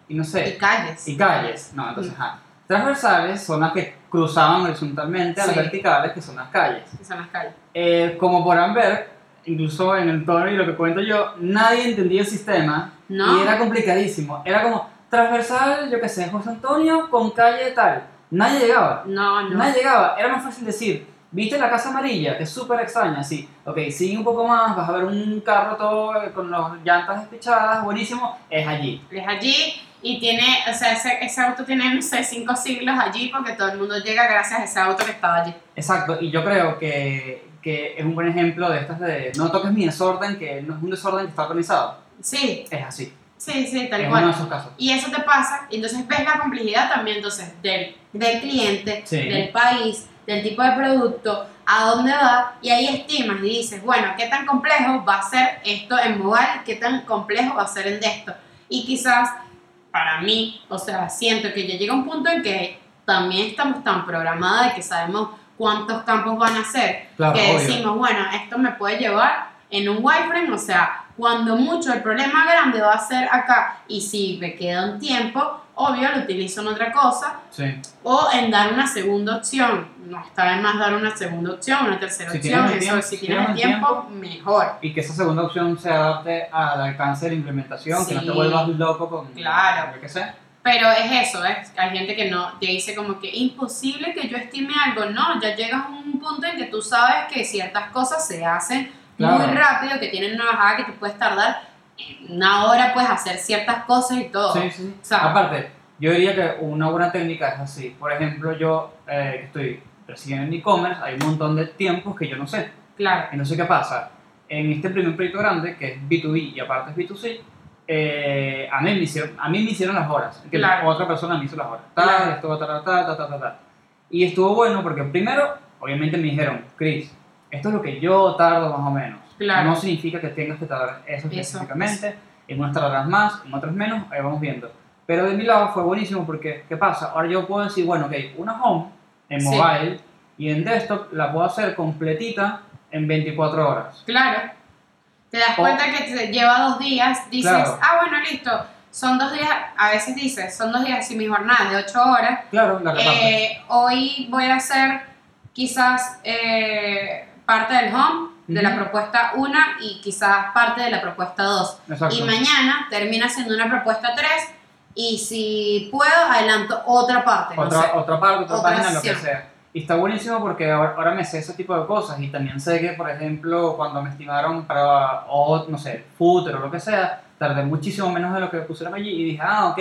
y, y no y sé, calles. y calles. No, entonces, ajá. Transversales son las que cruzaban horizontalmente a las Sí. verticales, que son las calles. que son las calles. Eh, como podrán ver, incluso en el tono y lo que cuento yo, nadie entendía el sistema No. y era complicadísimo. Era como transversal, yo qué sé, José Antonio con calle tal. Nadie llegaba. No, no. Nadie llegaba. Era más fácil decir, ¿viste la casa amarilla? Que es súper extraña, sí. Ok, sigue un poco más, vas a ver un carro todo con las llantas despichadas, buenísimo, es allí. Es allí y tiene, o sea, ese, ese auto tiene, no sé, cinco siglos allí porque todo el mundo llega gracias a ese auto que estaba allí. Exacto, y yo creo que, que es un buen ejemplo de estas de no toques mi desorden, que no es un desorden que está organizado. Sí, Es así. sí, sí, tal es cual. uno de esos casos. Y eso te pasa, y entonces ves la complejidad también entonces del, del cliente, Sí. del país, del tipo de producto, a dónde va, y ahí estimas y dices, bueno, ¿qué tan complejo va a ser esto en mobile? ¿Qué tan complejo va a ser en esto? Y quizás, para mí, o sea, siento que ya llega un punto en que también estamos tan programados de que sabemos cuántos campos van a ser, Claro, que obvio. decimos, bueno, esto me puede llevar en un wireframe, o sea, cuando mucho el problema grande va a ser acá y si me queda un tiempo, obvio lo utilizo en otra cosa Sí. o en dar una segunda opción. No está de más dar una segunda opción, una tercera Si opción, eso tiempo- si tienes el tiempo, mejor. Y que esa segunda opción se adapte al alcance de la implementación, que no te vuelvas loco con Claro. yo qué sé. Pero es eso, ¿ves? Hay gente que no, te dice como que imposible que yo estime algo. No, ya llegas a un punto en que tú sabes que ciertas cosas se hacen Claro. muy rápido, que tienen una bajada que te puedes tardar una hora, puedes hacer ciertas cosas y todo. Sí, sí, sí. O sea- Aparte, yo diría que una buena técnica es así. Por ejemplo, yo eh, estoy si en e-commerce hay un montón de tiempos que yo no sé. Claro. Entonces, ¿qué pasa? En este primer proyecto grande, que es B2B y aparte es B2C, eh, a, mí me hicieron, a mí me hicieron las horas. Que Claro. otra persona me hizo las horas. Tal, Claro. esto, ta, ta, ta, ta. Y estuvo bueno porque primero, obviamente me dijeron, Chris, esto es lo que yo tardo más o menos. Claro. No significa que tengas que tardar eso Eso. específicamente. En unas tardarás más, en otras menos, ahí vamos viendo. Pero de mi lado fue buenísimo porque, ¿qué pasa? Ahora yo puedo decir, bueno, ok, una home en Sí. mobile y en desktop la puedo hacer completita en 24 horas. Claro. Te das O- cuenta que te lleva dos días, dices, Claro. ah, bueno, listo. Son dos días, a veces dices, son dos días y mi jornada de ocho horas. Claro, la. Eh, hoy voy a hacer quizás eh, parte del home, de la Ujú. propuesta 1 y quizás parte de la propuesta 2. Exacto. Y mañana termina siendo una propuesta 3 y si puedo adelanto otra parte. otra, no sé. otra parte, otra, Otra página, lo que sea. Y está buenísimo porque ahora, ahora me sé ese tipo de cosas y también sé que, por ejemplo, cuando me estimaron para, o, no sé, footer o lo que sea, tardé muchísimo menos de lo que pusieron allí y dije, ah, ok.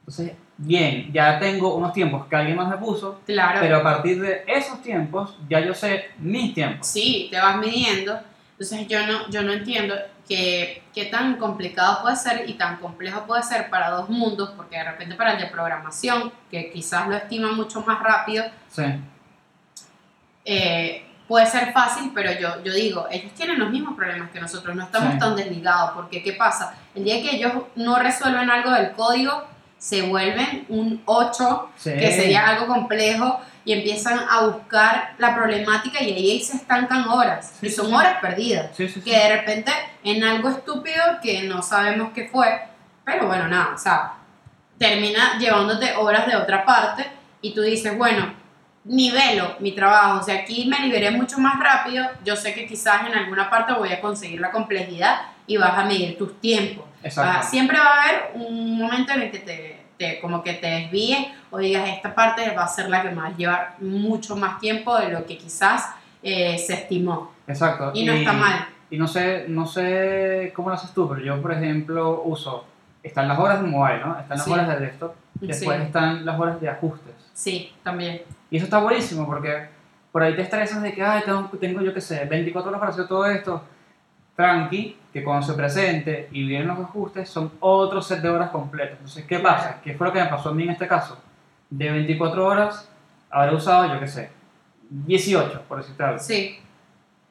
Entonces, bien, ya tengo unos tiempos que alguien más me puso, Claro. pero a partir de esos tiempos ya yo sé mis tiempos. Sí, te vas midiendo. Entonces yo no, yo no entiendo que, qué tan complicado puede ser y tan complejo puede ser para dos mundos, porque de repente para el de programación, que quizás lo estima mucho más rápido, Sí, eh, puede ser fácil, pero yo, yo digo, ellos tienen los mismos problemas que nosotros, no estamos Sí. tan desligados, porque ¿qué pasa? El día que ellos no resuelven algo del código, se vuelven un 8 sí. que sería algo complejo y empiezan a buscar la problemática y ahí se estancan horas Sí, y son sí. horas perdidas Sí, que de repente en algo estúpido que no sabemos qué fue pero bueno nada o sea termina llevándote horas de otra parte y tú dices bueno nivelo mi trabajo o sea aquí me liberé mucho más rápido yo sé que quizás en alguna parte voy a conseguir la complejidad y vas a medir tus tiempos Exacto. Siempre va a haber un momento en el que te, te- como que te desvíes o digas esta parte va a ser la que me va a llevar mucho más tiempo de lo que quizás eh, se estimó Exacto. y no está mal Y no sé, no sé cómo lo haces tú, pero yo, por ejemplo, uso, están las horas de mobile, ¿no? Están las Sí. horas de desktop, después sí, están las horas de ajustes. sí también Y eso está buenísimo porque por ahí te estresas de que, ay, tengo, tengo yo qué sé, 24 horas para hacer todo esto. Tranqui, que cuando se presente y vienen los ajustes son otro set de horas completas. Entonces, ¿qué pasa? ¿Qué fue lo que me pasó a mí en este caso? De 24 horas, habré usado, yo qué sé, 18, por decirte algo. sí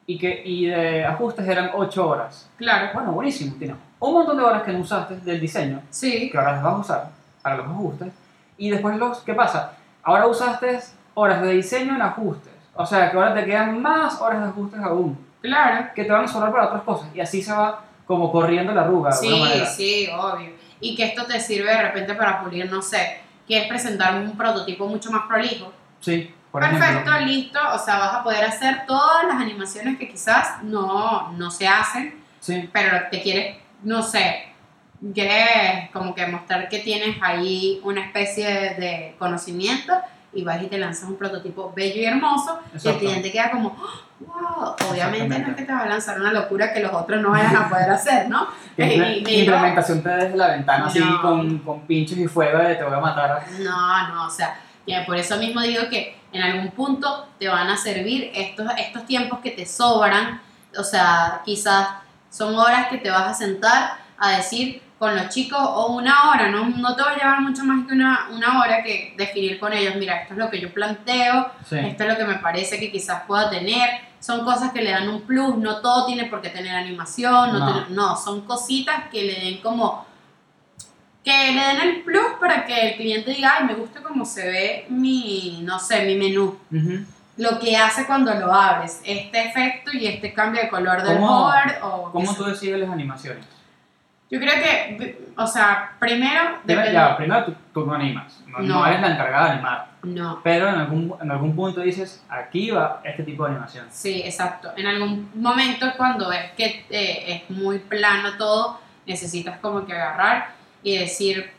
Y, que, y de ajustes eran 8 horas. claro Bueno, buenísimo, tienes un montón de horas que no usaste del diseño, sí que ahora las vas a usar para los ajustes. Y después los, ¿qué pasa? Ahora usaste horas de diseño en ajustes. O sea, que ahora te quedan más horas de ajustes aún, claro que te van a sobrar para otras cosas. Y así se va como corriendo la arruga, de alguna sí manera. sí obvio y que esto te sirve de repente para pulir no sé quieres presentar un prototipo mucho más prolijo Sí, por Perfecto, ejemplo. listo. O sea, vas a poder hacer todas las animaciones que quizás no, no se hacen, Sí, pero te quieres, no sé, quieres como que mostrar que tienes ahí una especie de conocimiento y vas y te lanzas un prototipo bello y hermoso y el Exacto. cliente queda como, wow, obviamente no es que te va a lanzar una locura que los otros no vayan a poder hacer, ¿no? Y- y implementación te desde la ventana así No. con, con pinchos y fuego de te voy a matar. No, no, o sea, por eso mismo digo que en algún punto te van a servir estos, estos tiempos que te sobran, o sea, quizás son horas que te vas a sentar a decir con los chicos o una hora, no, no te va a llevar mucho más que una, una hora que definir con ellos, mira, esto es lo que yo planteo, Sí. esto es lo que me parece que quizás pueda tener, son cosas que le dan un plus, no todo tiene por qué tener animación, no, No. no, son cositas que le den como que le den el plus para que el cliente diga, ay, me gusta cómo se ve mi, no sé, mi menú. Lo que hace cuando lo abres, este efecto y este cambio de color del ¿Cómo- board. O ¿Cómo tú decides las animaciones? Yo creo que, o sea, primero, depende- ya, primero tú, tú no animas, no, no No. eres la encargada de animar, No, pero en algún, en algún punto dices, aquí va este tipo de animación. sí, exacto. En algún momento cuando es que eh, es muy plano todo, necesitas como que agarrar y decir,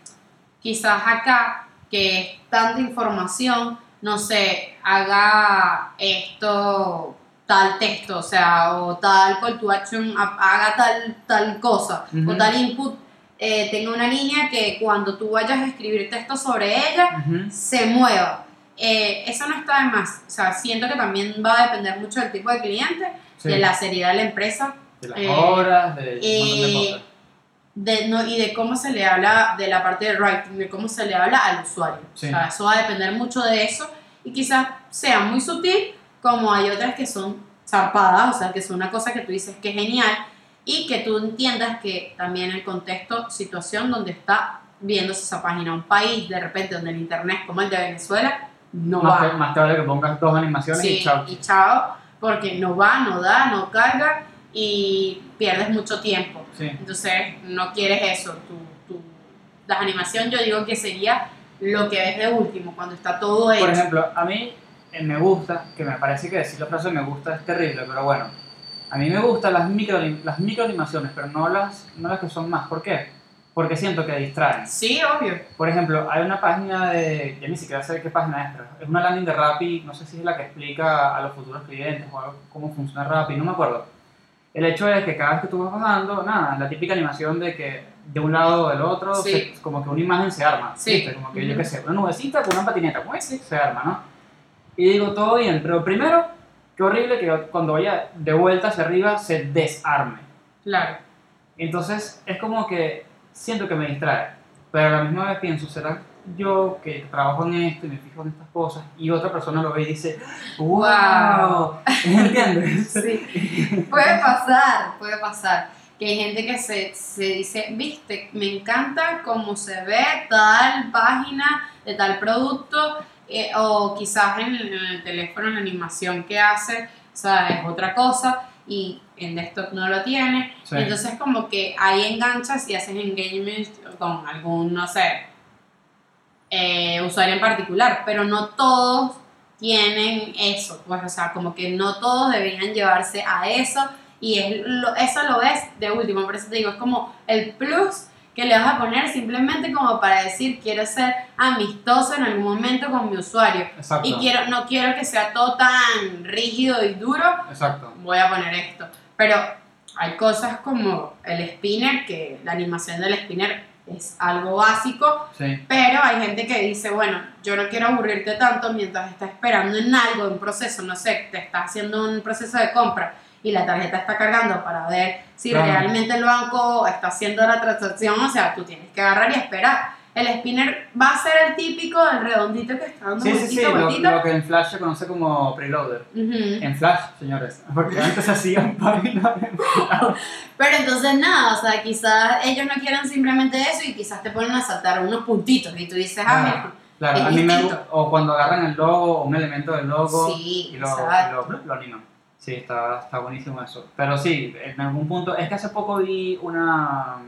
quizás acá, que es tanta información, no sé, haga esto tal texto, o sea, o tal call to action, ha- haga tal, tal cosa, Ujú. o tal input, eh, tenga una línea que cuando tú vayas a escribir texto sobre ella, Ujú. se mueva. eh, eso no está de más. O sea, siento que también va a depender mucho del tipo de cliente, Sí. de la seriedad de la empresa De las eh, horas, de un montón de eh, cosas. de, no, y de cómo se le habla de la parte de writing, de cómo se le habla al usuario. Sí. O sea, eso va a depender mucho de eso y quizás sea muy sutil, como hay otras que son zarpadas, o sea, que son una cosa que tú dices que es genial y que tú entiendas que también el contexto, situación donde está viéndose esa página, un país de repente donde el internet como el de Venezuela no Más va. te, más te vale que pongas dos animaciones Sí, y chao. y chao, porque no va, no da, no carga y pierdes mucho tiempo. Sí. Entonces, no quieres eso. Tu, tu, la animación, yo digo que sería lo que ves de último, cuando está todo hecho. Por ejemplo, a mí eh, me gusta, que me parece que decir la frase me gusta es terrible, pero bueno, a mí me gustan las micro, las microanimaciones, pero no las, no las que son más. ¿Por qué? Porque siento que distraen. Sí, obvio. Por ejemplo, hay una página de, ya ni siquiera sé qué página es, pero es una landing de Rappi, no sé si es la que explica a los futuros clientes o algo, cómo funciona Rappi, no me acuerdo. El hecho es que cada vez que tú vas bajando, nada, la típica animación de que de un lado o del otro, Sí. se- como que una imagen se arma, Sí. ¿viste? Como que yo qué sé, una nubecita con una patineta, pues se arma, ¿no? Y digo, todo bien, pero primero, qué horrible que cuando vaya de vuelta hacia arriba se desarme. Claro. Entonces es como que siento que me distrae, pero a la misma vez pienso, ¿será yo que trabajo en esto y me fijo en estas cosas y otra persona lo ve y dice, wow. ¿entiendes? Sí. Puede pasar, puede pasar. Que hay gente que se, se dice, viste, me encanta cómo se ve tal página de tal producto, eh, o quizás en, el- en el teléfono, la animación que hace, o sea, es otra cosa, y en desktop no lo tiene. Sí. Entonces, como que ahí enganchas y haces engagement con algún, no sé, eh, usuario en particular, pero no todos tienen eso, pues, o sea, como que no todos deberían llevarse a eso y es lo- eso lo ves de último, por eso te digo, es como el plus que le vas a poner simplemente como para decir quiero ser amistoso en algún momento con mi usuario Exacto. y quiero no quiero que sea todo tan rígido y duro, Exacto. voy a poner esto. Pero hay cosas como el spinner, que la animación del spinner es algo básico, Sí. pero hay gente que dice, bueno, yo no quiero aburrirte tanto mientras estás esperando en algo, en un proceso, no sé, te estás haciendo un proceso de compra y la tarjeta está cargando para ver si Claro. realmente el banco está haciendo la transacción, o sea, tú tienes que agarrar y esperar. El spinner va a ser el típico, el redondito que está dando Sí, sí, sí, lo, lo que en Flash se conoce como preloader. Ujú. En Flash, señores, porque antes hacían páginas en Flash. Pero entonces nada, o sea, quizás ellos no quieren simplemente eso y quizás te ponen a saltar unos puntitos y tú dices, ah, mira, Claro, Es a mí me o cuando agarran el logo o un elemento del logo Sí, y lo, y lo, lo animan. Sí, está, está buenísimo eso. Pero sí, en algún punto, es que hace poco vi una...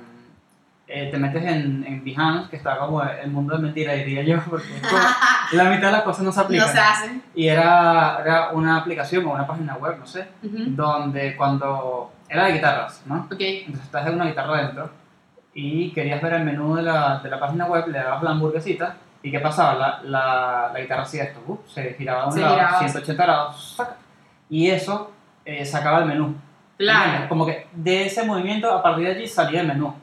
eh, te metes en, en Behance, que está como el mundo de mentira, diría yo, porque la mitad de las cosas no se no aplican. se hacen. Y era, era una aplicación o una página web, no sé, donde cuando... Era de guitarras, ¿no? Ok, Entonces estás en una guitarra dentro y querías ver el menú de la, de la página web, le dabas la hamburguesita y ¿qué pasaba? La, la, la guitarra hacía esto, uh, se giraba a un Se lado, giraba. 180 grados. Y eso eh, sacaba el menú. claro. Como que de ese movimiento, a partir de allí salía el menú.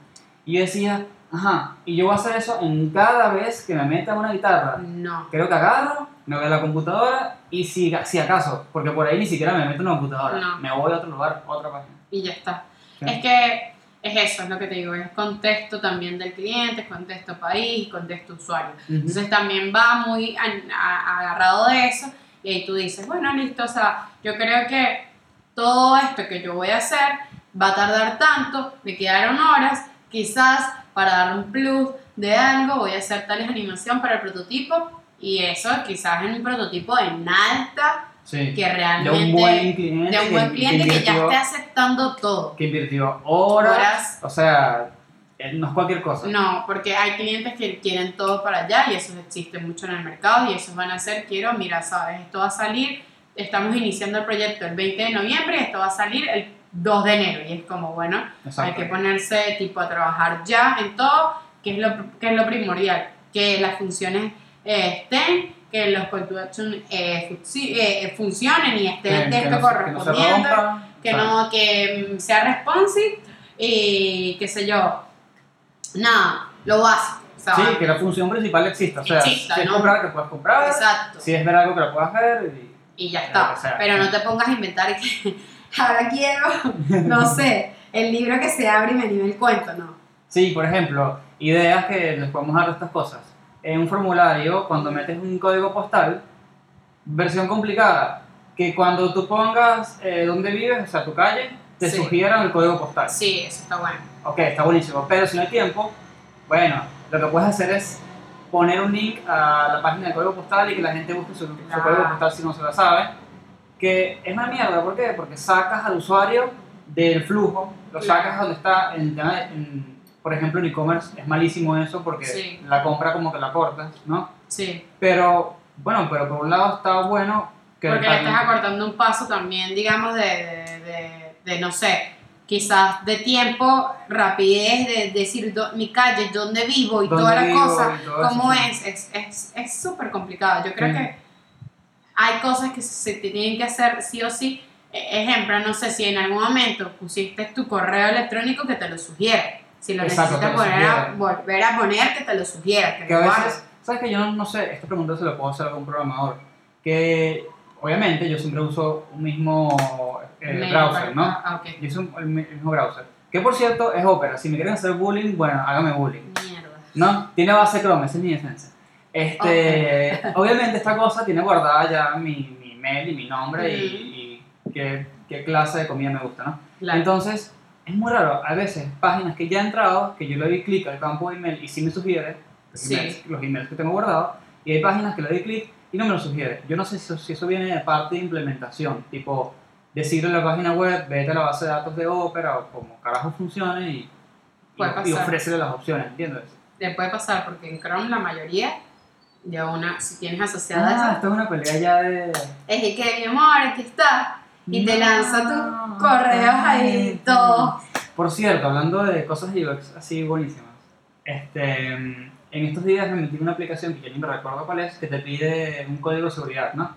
Y yo decía, ajá, y yo voy a hacer eso en cada vez que me meta una guitarra. No. Creo que agarro, me voy a la computadora y si, si acaso, porque por ahí ni siquiera me meto en una computadora, No. me voy a otro lugar, a otra página. Y ya está. Sí. Es que es eso, es lo que te digo, es contexto también del cliente, contexto país, contexto usuario. Entonces también va muy a- a- agarrado de eso y ahí tú dices, bueno, listo, o sea, yo creo que todo esto que yo voy a hacer va a tardar tanto, me quedaron horas, quizás para dar un plus de algo voy a hacer tales animación para el prototipo y eso quizás en un prototipo en alta Sí. que de realmente un buen cliente, de un buen cliente que ya esté aceptando todo. que invirtió horas, Horas. o sea, no es cualquier cosa. No, porque hay clientes que quieren todo para allá y eso existe mucho en el mercado y esos van a ser, quiero, mira, sabes, esto va a salir, estamos iniciando el proyecto el 20 de noviembre y esto va a salir el 2 de enero y es como, bueno, Exacto. hay que ponerse tipo a trabajar ya en todo, que es lo, que es lo primordial, que las funciones eh, estén, que los call to action eh, eh, funcionen y esté el texto no que no se correspondiente rompa, que no que mm, sea responsive y qué sé yo nada lo básico o sea, Sí, que la función principal exista. O sea, Exista, si es ¿no? comprar, que puedas comprar. Exacto. Si es ver algo que lo puedas ver. Y... Y ya está. sea. Pero no te pongas a inventar que ahora quiero, no sé, el libro que se abre y me anime el cuento, no. Sí, por ejemplo, ideas que les podemos dar de estas cosas. En un formulario, cuando metes un código postal, versión complicada, que cuando tú pongas eh, dónde vives, o sea, tu calle, te Sí. sugieran el código postal. Sí, eso está bueno. Ok, está buenísimo, pero si no hay tiempo, bueno, lo que puedes hacer es poner un link a la página del código postal y que la gente busque su, su Claro. código postal si no se la sabe. Que es una mierda, ¿por qué? Porque sacas al usuario del flujo, lo sacas donde está en en- por ejemplo, en e-commerce es malísimo eso porque Sí. la compra como que la cortas, ¿no? Sí. Pero, bueno, pero por un lado está bueno que... Porque le estás acortando un paso también, digamos, de, de, de- de, no sé, quizás de tiempo, rapidez, de decir do- mi calle, dónde vivo y Dónde toda la cosa, cómo es, es es es súper complicado. Yo creo que hay cosas que se tienen que hacer sí o sí. E- Ejemplo, no sé si en algún momento pusiste tu correo electrónico que te lo sugiere. Si lo Exacto, necesitas poner a, volver a poner, que te lo sugiera. Que que a veces. ¿sabes que Yo no, no sé, esta pregunta se la puedo hacer a algún programador, que obviamente yo siempre uso un mismo eh, browser, ¿no? Ah, ok. Yo uso un- el mi- el mismo browser, que por cierto es Opera, si me quieren hacer bullying, bueno, hágame bullying, Mierda. ¿no? Tiene base Chrome, esa es mi defensa. Este, obviamente esta cosa tiene guardada ya mi, mi mail y mi nombre y, y qué, qué clase de comida me gusta, ¿no? Claro. Entonces, es muy raro. A veces, páginas que ya he entrado, que yo le doy clic al campo de email y sí me sugiere los, Sí. emails, los emails que tengo guardados, y hay páginas que le doy clic y no me lo sugiere. Yo no sé si eso, viene de parte de implementación, tipo decirle a la página web, vete a la base de datos de Opera o como carajo funcione y, y, y ofrécele las opciones, ¿entiendes? Le puede pasar porque en Chrome la mayoría de una, si tienes asociada Ah, esto es una pelea ya de... es que mi amor, aquí está. Y te lanza tus correos ahí, todo. Por cierto, hablando de cosas UX así buenísimas, este, en estos días me metí en una aplicación que yo ni me recuerdo cuál es, que te pide un código de seguridad, ¿no?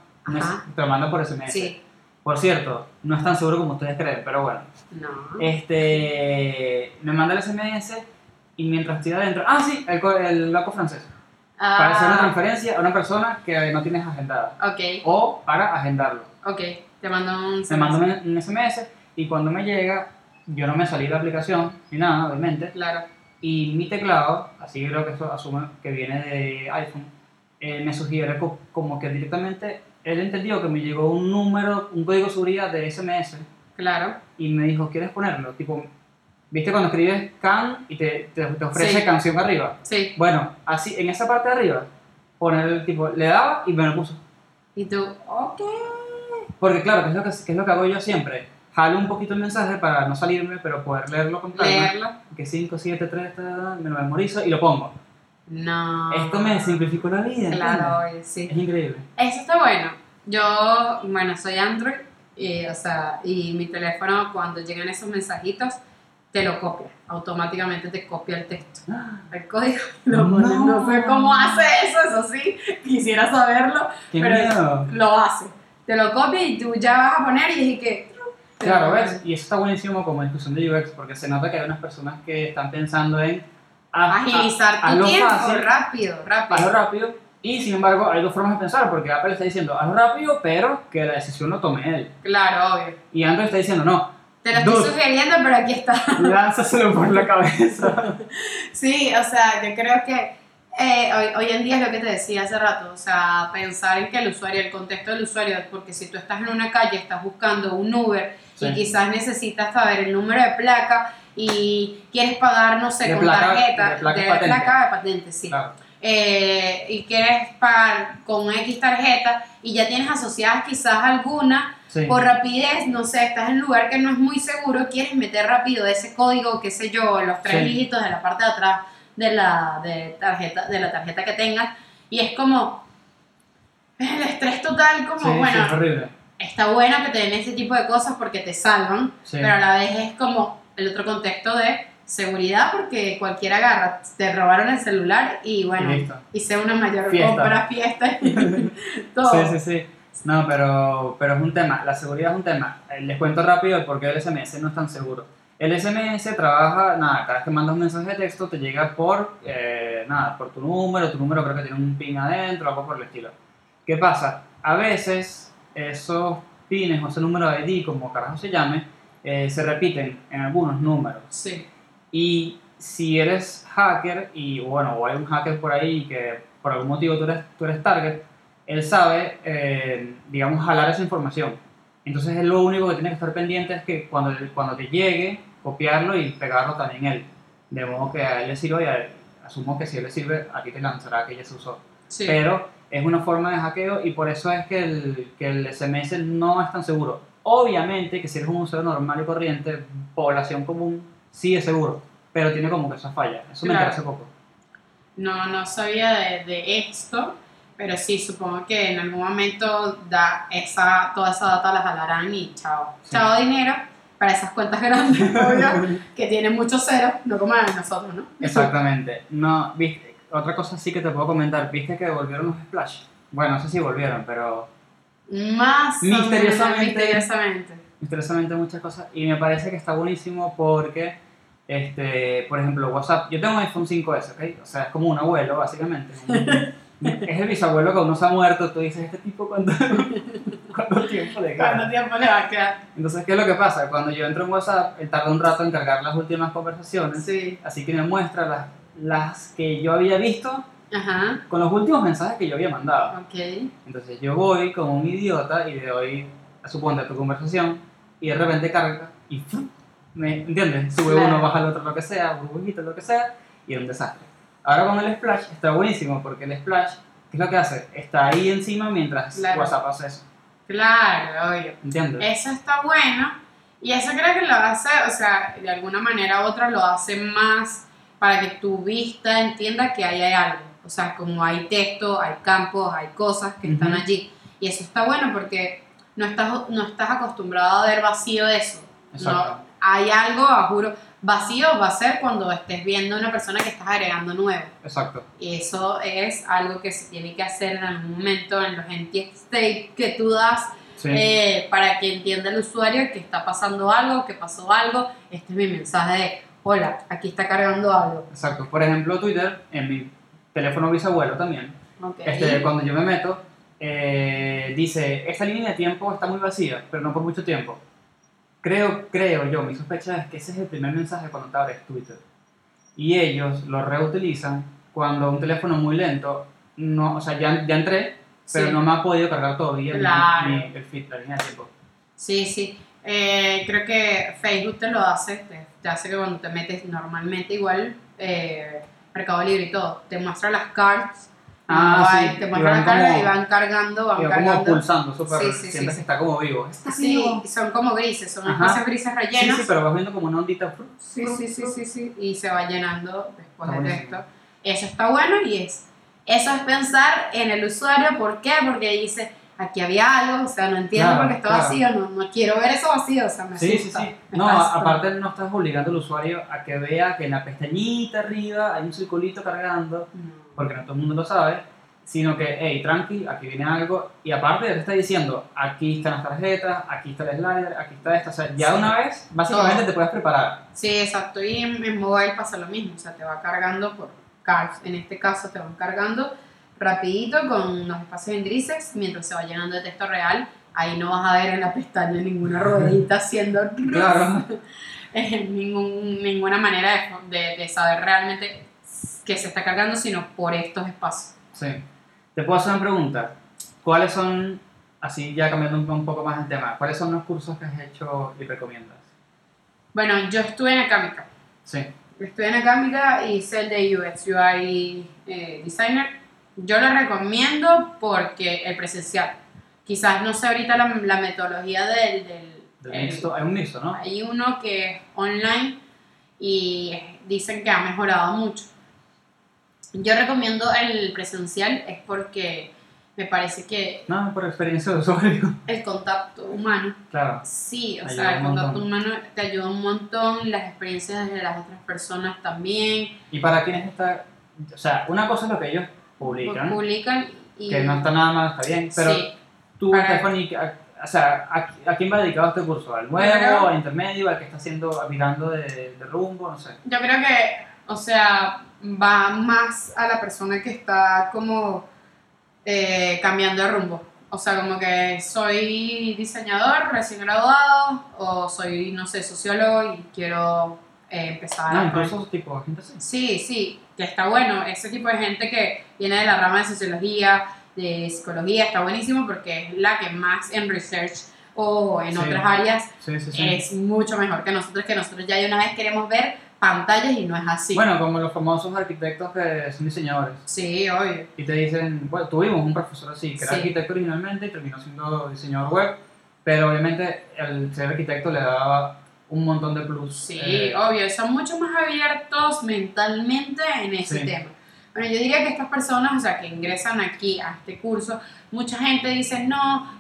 Te lo manda por SMS. Sí. Por cierto, no es tan seguro como ustedes creen, pero bueno. No. Este, me manda el SMS y mientras estoy adentro... Ah, sí, el, el banco francés. Para hacer una Ah, transferencia a una persona que no tienes agendada. ok, O para agendarlo. ok. Te mando un Me manda un, un SMS y cuando me llega, yo no me salí de la aplicación ni nada, obviamente. Claro. Y mi teclado, así creo que eso asume que viene de iPhone, eh, me sugiere co- como que directamente él entendió que me llegó un número, un código de seguridad de SMS Claro. y me dijo, ¿quieres ponerlo? Tipo, ¿viste cuando escribes can y te, te, te ofrece Sí. canción arriba? Sí. Bueno, así, en esa parte de arriba, poner el tipo, le daba y me lo puso. Y tú, ok. Porque claro, que es lo que, que es lo que hago yo siempre. Jalo un poquito el mensaje para no salirme, pero poder leerlo con calma. Leerlo. Que 5, 7, 3, me lo memorizo y lo pongo. No. Esto me simplificó la vida. Claro, sí. Es increíble. Eso está bueno. Yo, bueno, soy Android y, o sea, y mi teléfono cuando llegan esos mensajitos te lo copia, automáticamente te copia el texto. El código lo pone. No. No sé cómo hace eso, eso sí, quisiera saberlo, ¡Qué Pero- miedo! lo hace. Te lo copia y tú ya vas a poner y dije que... Claro, ¿ves? Y eso está buenísimo como discusión de UX porque se nota que hay unas personas que están pensando en ah, Agilizar ah, tu hazlo tiempo, fácil, rápido, rápido. hazlo rápido. Y sin embargo, hay dos formas de pensar porque Apple está diciendo hazlo rápido, pero que la decisión lo tome él. Claro, obvio. Y Android está diciendo no, Te lo estoy Dude. sugiriendo, pero aquí está. lánzaselo por la cabeza. Sí, o sea, yo creo que eh, hoy, hoy en día es lo que te decía hace rato, o sea, pensar en que el usuario, el contexto del usuario, porque si tú estás en una calle, estás buscando un Uber Sí. y quizás necesitas saber el número de placa y quieres pagar, no sé, De con placa- tarjeta, de placa de patente. placa de patente, sí. Claro. Eh, y quieres pagar con X tarjeta y ya tienes asociadas quizás alguna Sí. por rapidez, no sé, estás en un lugar que no es muy seguro, quieres meter rápido ese código, qué sé yo, los tres Sí. dígitos de la parte de atrás de la, de tarjeta, de la tarjeta que tengas, y es como el estrés total, como, sí, bueno, es horrible. Está bueno que te den ese tipo de cosas porque te salvan, Sí. pero a la vez es como el otro contexto de seguridad porque cualquiera agarra, te robaron el celular y bueno, Y hice una mayor Fiesta. compra, fiesta y todo. Sí, sí, sí. No, pero, pero es un tema. La seguridad es un tema. Eh, Les cuento rápido el porqué del SMS no es tan seguro. El SMS trabaja, nada, cada vez que mandas un mensaje de texto te llega por, eh, nada, por tu número, tu número creo que tiene un pin adentro, algo por el estilo. ¿Qué pasa? A veces esos pines o ese número de ID, como carajo se llame, eh, se repiten en algunos números. Sí. Y si eres hacker, y bueno, o hay un hacker por ahí que por algún motivo tú eres, tú eres target, él sabe, eh, digamos, jalar esa información. Entonces él lo único que tiene que estar pendiente es que cuando, cuando te llegue, copiarlo y pegarlo también él. De modo que a él le sirve y a él- asumo que si él le sirve, a ti te lanzará que ya se usó. Sí. Pero es una forma de hackeo y por eso es que el, que el SMS no es tan seguro. Obviamente que si eres un usuario normal y corriente, población común, sí es seguro, pero tiene como que esa falla. Eso me Claro. enteré hace poco. No, no sabía de, de esto, pero sí, supongo que en algún momento da esa, toda esa data la jalarán y chao. Sí. Chao dinero para esas cuentas grandes, obvio, que tienen muchos ceros, no como nosotros, ¿no? Exactamente. No, viste, otra cosa sí que te puedo comentar, viste que volvieron los Splash. Bueno, no sé si volvieron, pero Más Misteriosamente. misteriosamente. misteriosamente muchas cosas y me parece que está buenísimo porque este por ejemplo WhatsApp yo tengo un iPhone 5S ¿ok? o sea es como un abuelo básicamente es el bisabuelo que aún no se ha muerto tú dices este tipo cuánto, cuánto tiempo le queda ¿Cuánto tiempo le va a quedar? entonces ¿qué es lo que pasa? cuando yo entro en WhatsApp él tarda un rato en cargar las últimas conversaciones Sí. así que me muestra las, las que yo había visto Ajá, con los últimos mensajes que yo había mandado ok. entonces yo voy como un idiota y le doy a suponte tu conversación y de repente carga y ¡fum! ¿me entiendes? Sube Claro. uno, baja el otro, lo que sea, burbujito, lo que sea y es un desastre. Ahora con el Splash está buenísimo porque el Splash, ¿qué es lo que hace? Está ahí encima mientras Claro. WhatsApp hace eso, Claro, obvio. ¿entiendes? Eso está bueno. Y eso creo que lo hace, o sea, de alguna manera u otra lo hace más para que tu vista entienda que ahí hay algo. O sea, como hay texto, hay campos, hay cosas que están allí. Y eso está bueno porque no estás, no estás acostumbrado a ver vacío de eso. No, hay algo, a juro, vacío va a ser cuando estés viendo una persona que estás agregando nuevo. Exacto. Y eso es algo que se tiene que hacer en algún momento en los empty state que tú das Sí. eh, para que entienda el usuario que está pasando algo, que pasó algo. Este es mi mensaje de, hola, aquí está cargando algo. Exacto. Por ejemplo, Twitter, en mi teléfono bisabuelo también, Ok. este, cuando yo me meto, eh, dice, esta línea de tiempo está muy vacía, pero no por mucho tiempo. Creo, creo yo, mi sospecha es que ese es el primer mensaje cuando te abres Twitter. Y ellos lo reutilizan cuando un teléfono muy lento, no, o sea, ya, ya entré, pero Sí. no me ha podido cargar todavía mi- Claro. mi- el feed, la línea de tiempo. Sí, sí. Eh, creo que Facebook te lo hace, te, te hace que cuando te metes normalmente igual, eh, Mercado Libre y todo, te muestra las cards. Ah, sí, Te y muestra van las cards y van cargando, van va como cargando. pulsando, súper, Sí, sí, sí, sientes sí. que está como vivo. Está Sí, vivo. son como grises, son espacios grises Sí, rellenos. sí, pero vas viendo como una ondita. Sí, sí, sí, sí, sí. Y se va llenando después Está de buenísimo. texto. Eso está bueno y es. Eso es pensar en el usuario. ¿Por qué? Porque dice, aquí había algo, o sea, no entiendo Claro, por qué está claro. vacío, no, no quiero ver eso vacío, o sea, me Sí, sí, asusta. sí. me No, a- aparte no estás obligando al usuario a que vea que en la pestañita arriba hay un circulito cargando, No. porque no todo el mundo lo sabe, sino que, hey, tranqui, aquí viene algo, y aparte te está diciendo, aquí están las tarjetas, aquí está el slider, aquí está esto, o sea, ya Sí. una vez, básicamente te puedes preparar. Sí, exacto. Y en, en mobile pasa lo mismo, o sea, te va cargando por cards. En este caso te van cargando rapidito con los espacios en grises mientras se va llenando de texto real. Ahí no vas a ver en la pestaña ninguna ruedita haciendo Claro. eh, ningún, ninguna manera de, de- de saber realmente que se está cargando, sino por estos espacios. Sí. Te puedo hacer una pregunta. ¿Cuáles son, así ya cambiando un, un poco más el tema, cuáles son los cursos que has hecho y recomiendas? Bueno, yo estuve en Acámica. Sí. Estuve en Acámica y hice el de UX UI eh, Designer. Yo lo recomiendo porque el presencial. Quizás no sé ahorita la, la metodología del... del Del el- mixto, hay un mixto, ¿no? Hay uno que es online y dicen que ha mejorado mucho. Yo recomiendo el presencial es porque me parece que No, por experiencia de usuario. el contacto humano, Claro. sí, o sea, el contacto montón. humano te ayuda un montón, las experiencias de las otras personas también, Y para quienes está, o sea, una cosa es lo que ellos publican, publican y que no está nada mal, está bien, pero sí, tú, para- Stephanie, ¿a, o sea, ¿a, a quién va dedicado este curso? ¿Al nuevo, creo- al intermedio, al que está haciendo, virando de, de rumbo? No sé. Yo creo que, o sea, va más a la persona que está como eh, cambiando de rumbo. O sea, como que soy diseñador recién graduado o soy, no sé, sociólogo y quiero eh, empezar No, incluso tipo gente así. Sí, sí, que está bueno. Ese tipo de gente que viene de la rama de sociología, de psicología, está buenísimo porque es la que más en research o en Sí. otras áreas Sí, sí, es mucho mejor que nosotros, que nosotros ya de una vez queremos ver pantallas y no es así. Bueno, como los famosos arquitectos que son diseñadores. Sí, obvio. Y te dicen, bueno, tuvimos un profesor así, que era arquitecto originalmente y terminó siendo diseñador web, pero obviamente el ser arquitecto le daba un montón de plus. Sí, eh, obvio. Son mucho más abiertos mentalmente en ese Sí. tema. Bueno, yo diría que estas personas, o sea, que ingresan aquí a este curso, mucha gente dice, no,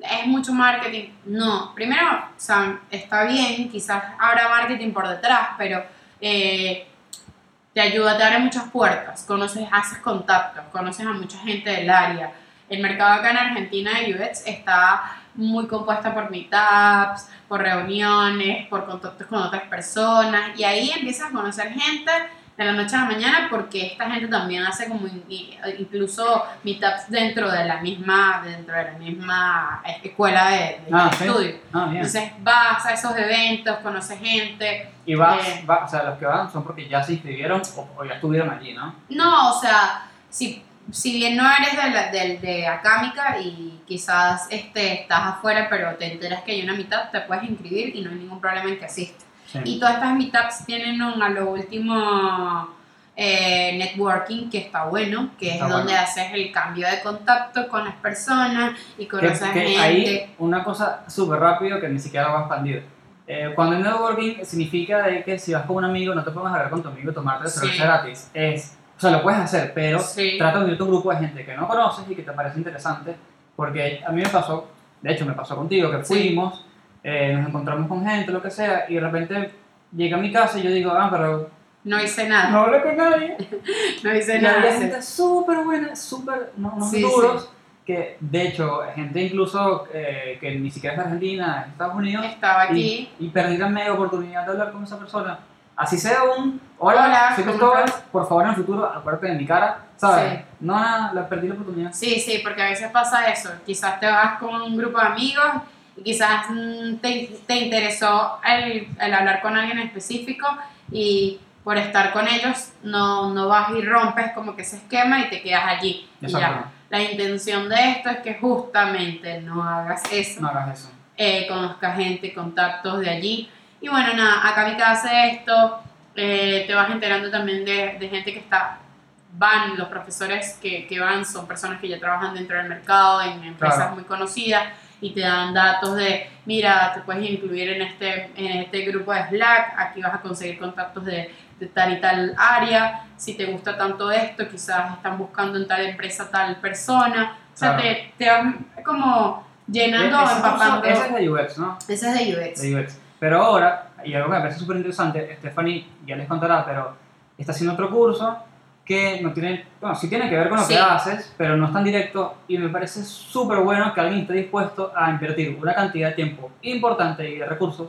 es mucho marketing. No, primero, o sea, está bien, quizás habrá marketing por detrás, pero eh, te ayuda, te abre muchas puertas, conoces, haces contactos, conoces a mucha gente del área. El mercado acá en Argentina de UX está muy compuesta por meetups, por reuniones, por contactos con otras personas y ahí empiezas a conocer gente de la noche a la mañana porque esta gente también hace como incluso meetups dentro de la misma dentro de la misma escuela de, de Ah, sí. estudio. Ah, bien. Entonces vas a esos eventos, conoces gente. y vas, eh, o sea, los que van son porque ya se inscribieron o, o ya estuvieron allí, ¿no? No, o sea, si, si bien no eres de, la, de, de Acámica y quizás este, estás afuera, pero te enteras que hay una meetup, te puedes inscribir y no hay ningún problema en que asistas. Sí. Y todas estas meetups tienen un, a lo último eh, networking que está bueno, que Está es donde bueno. haces el cambio de contacto con las personas y Que, conoces que gente. ahí una cosa súper rápido que ni siquiera va a expandir. Eh, cuando el networking significa de que si vas con un amigo no te puedes hablar con tu amigo y tomarte la Sí. cerveza gratis. Es, o sea, lo puedes hacer, pero Sí. trata de unirte a un grupo de gente que no conoces y que te parece interesante. Porque a mí me pasó, de hecho me pasó contigo, que Sí. fuimos, eh, nos encontramos con gente, lo que sea, y de repente llega a mi casa y yo digo, ah, pero No hice nada, no hablé con nadie. no hice Y nada. había sí. gente súper buena, súper, no, no Sí, duros, que de hecho, gente incluso eh, que ni siquiera es de Argentina, es de Estados Unidos, Estaba aquí. y, y perdí la mega oportunidad de hablar con esa persona. Así sea un, hola, Hola, soy ¿cómo Cristóbal, por favor en el futuro acuérdate de mi cara, ¿sabes? Sí. No, nada, la perdí la oportunidad. Sí, sí, porque a veces pasa eso. Quizás te vas con un grupo de amigos y quizás mm, te, te interesó el, el hablar con alguien específico y por estar con ellos no, no vas y rompes como que ese esquema y te quedas allí. Y ya. La intención de esto es que justamente no hagas eso, No hagas eso. eh, conozcas gente, contactos de allí. Y bueno, nada, acá mi casa hace esto, eh, te vas enterando también de, de gente que está, van, los profesores que, que van son personas que ya trabajan dentro del mercado, en empresas Claro. muy conocidas y te dan datos de, mira, te puedes incluir en este, en este grupo de Slack, aquí vas a conseguir contactos de, de tal y tal área, si te gusta tanto esto, quizás están buscando en tal empresa tal persona, o sea, Claro. te, te van como llenando, E- curso- empapando. Ese es de UX, ¿no? Ese es de UX. de UX. Pero ahora, y algo que me parece súper interesante, Stephanie ya les contará, pero está haciendo otro curso que no tiene, bueno, sí tiene que ver con lo Sí. que haces, pero no es tan directo y me parece súper bueno que alguien esté dispuesto a invertir una cantidad de tiempo importante y de recursos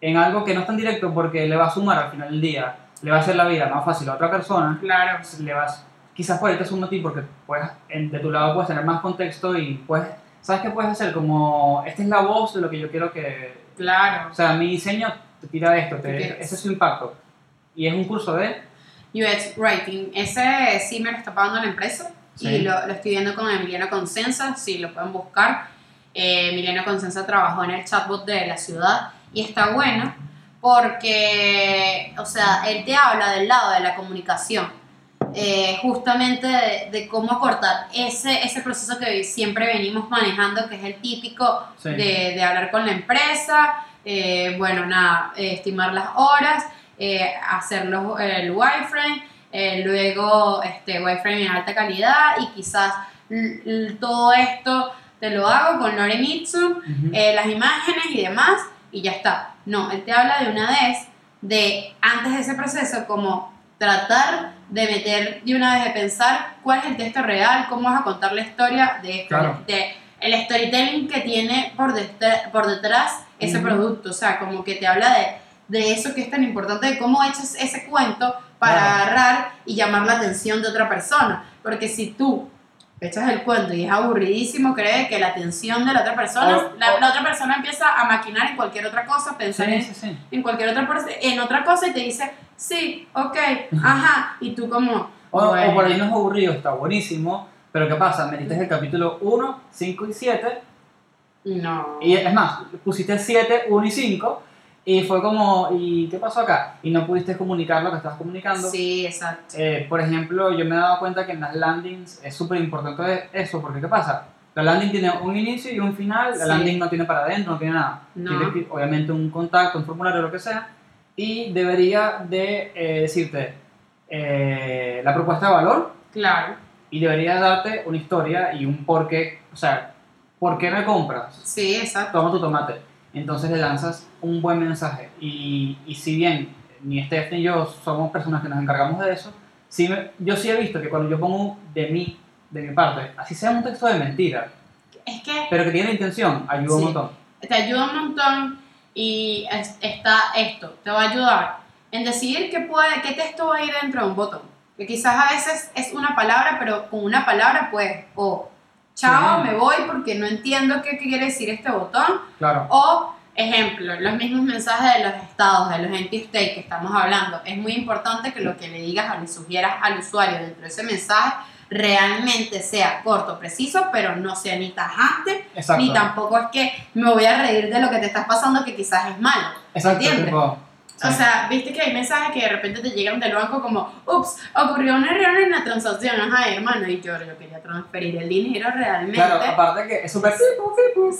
en algo que no es tan directo porque le va a sumar al final del día, le va a hacer la vida más fácil a otra persona, Claro. le vas, quizás por ahí te suma a ti porque puedes, de tu lado puedes tener más contexto y puedes, ¿sabes qué puedes hacer? Como, esta es la voz de lo que yo quiero que, Claro. o sea, mi diseño te tira esto, te, ese es su impacto. Y es un curso de... UX Writing. Ese sí me lo está pagando la empresa. Sí. Y lo, lo estoy viendo con Emiliano Consensa, si lo pueden buscar. Eh, Emiliano Consensa trabajó en el chatbot de la ciudad y está bueno porque, o sea, él te habla del lado de la comunicación. Eh, justamente de, de cómo cortar ese, ese proceso que siempre venimos manejando, que es el típico Sí. de, de hablar con la empresa, eh, bueno, nada, eh, estimar las horas, eh, hacer los, el wireframe, luego este wireframe en alta calidad y quizás todo esto te lo hago con Lorem Ipsum, Ujú. eh, las imágenes y demás y ya está. No, él te habla de una vez de antes de ese proceso como tratar de meter de una vez de pensar cuál es el texto real, cómo vas a contar la historia de esto. Claro. Te- el storytelling que tiene por, detrás- por detrás ese producto, o sea, como que te habla de, de eso que es tan importante, de cómo echas ese cuento para Claro. agarrar y llamar la atención de otra persona, porque si tú echas el cuento y es aburridísimo, cree que la atención de la otra persona, O- la, o- la otra persona empieza a maquinar en cualquier otra cosa, pensar en Sí, sí, sí. en cualquier otra en otra cosa y te dice, sí, ok, ajá, y tú como... O, o bueno, por ahí no es aburrido, está buenísimo. Pero ¿qué pasa? Metiste el capítulo 1, 5 y 7. No. Y es más, pusiste 7, 1 y 5. Y fue como, ¿y qué pasó acá? Y no pudiste comunicar lo que estabas comunicando. Sí, exacto. Eh, por ejemplo, yo me he dado cuenta que en las landings es súper importante eso, porque ¿qué pasa? La landing tiene un inicio y un final, la Sí. landing no tiene para adentro, no tiene nada. No. Tiene obviamente un contacto, un formulario, lo que sea, y debería de eh, decirte eh, la propuesta de valor Claro, y debería darte una historia y un por qué, o sea, ¿por qué me compras? sí, exacto. Toma tu tomate. Entonces le lanzas un buen mensaje. Y, y si bien ni Steph ni yo somos personas que nos encargamos de eso, sí me- yo sí he visto que cuando yo pongo de mí, de mi parte, así sea un texto de mentira, Es que pero que tiene intención, ayuda un Sí. montón. te ayuda un montón y es- está esto, te va a ayudar en decidir qué, puede, qué texto va a ir dentro de un botón. Que quizás a veces es una palabra, pero con una palabra pues, o chao, Sí. me voy porque no entiendo qué quiere decir este botón, Claro. O, ejemplo, los mismos mensajes de los estados, de los empty state que estamos hablando. Es muy importante que lo que le digas o le sugieras al usuario dentro de ese mensaje realmente sea corto, preciso, pero no sea ni tajante, Exacto. ni tampoco es que me voy a reír de lo que te estás pasando que quizás es malo. Exacto. O sea, viste que hay mensajes que de repente te llegan del banco como, ups, ocurrió un error en la transacción, ajá, hermano, y yo, yo quería transferir el dinero realmente. claro, aparte que es súper...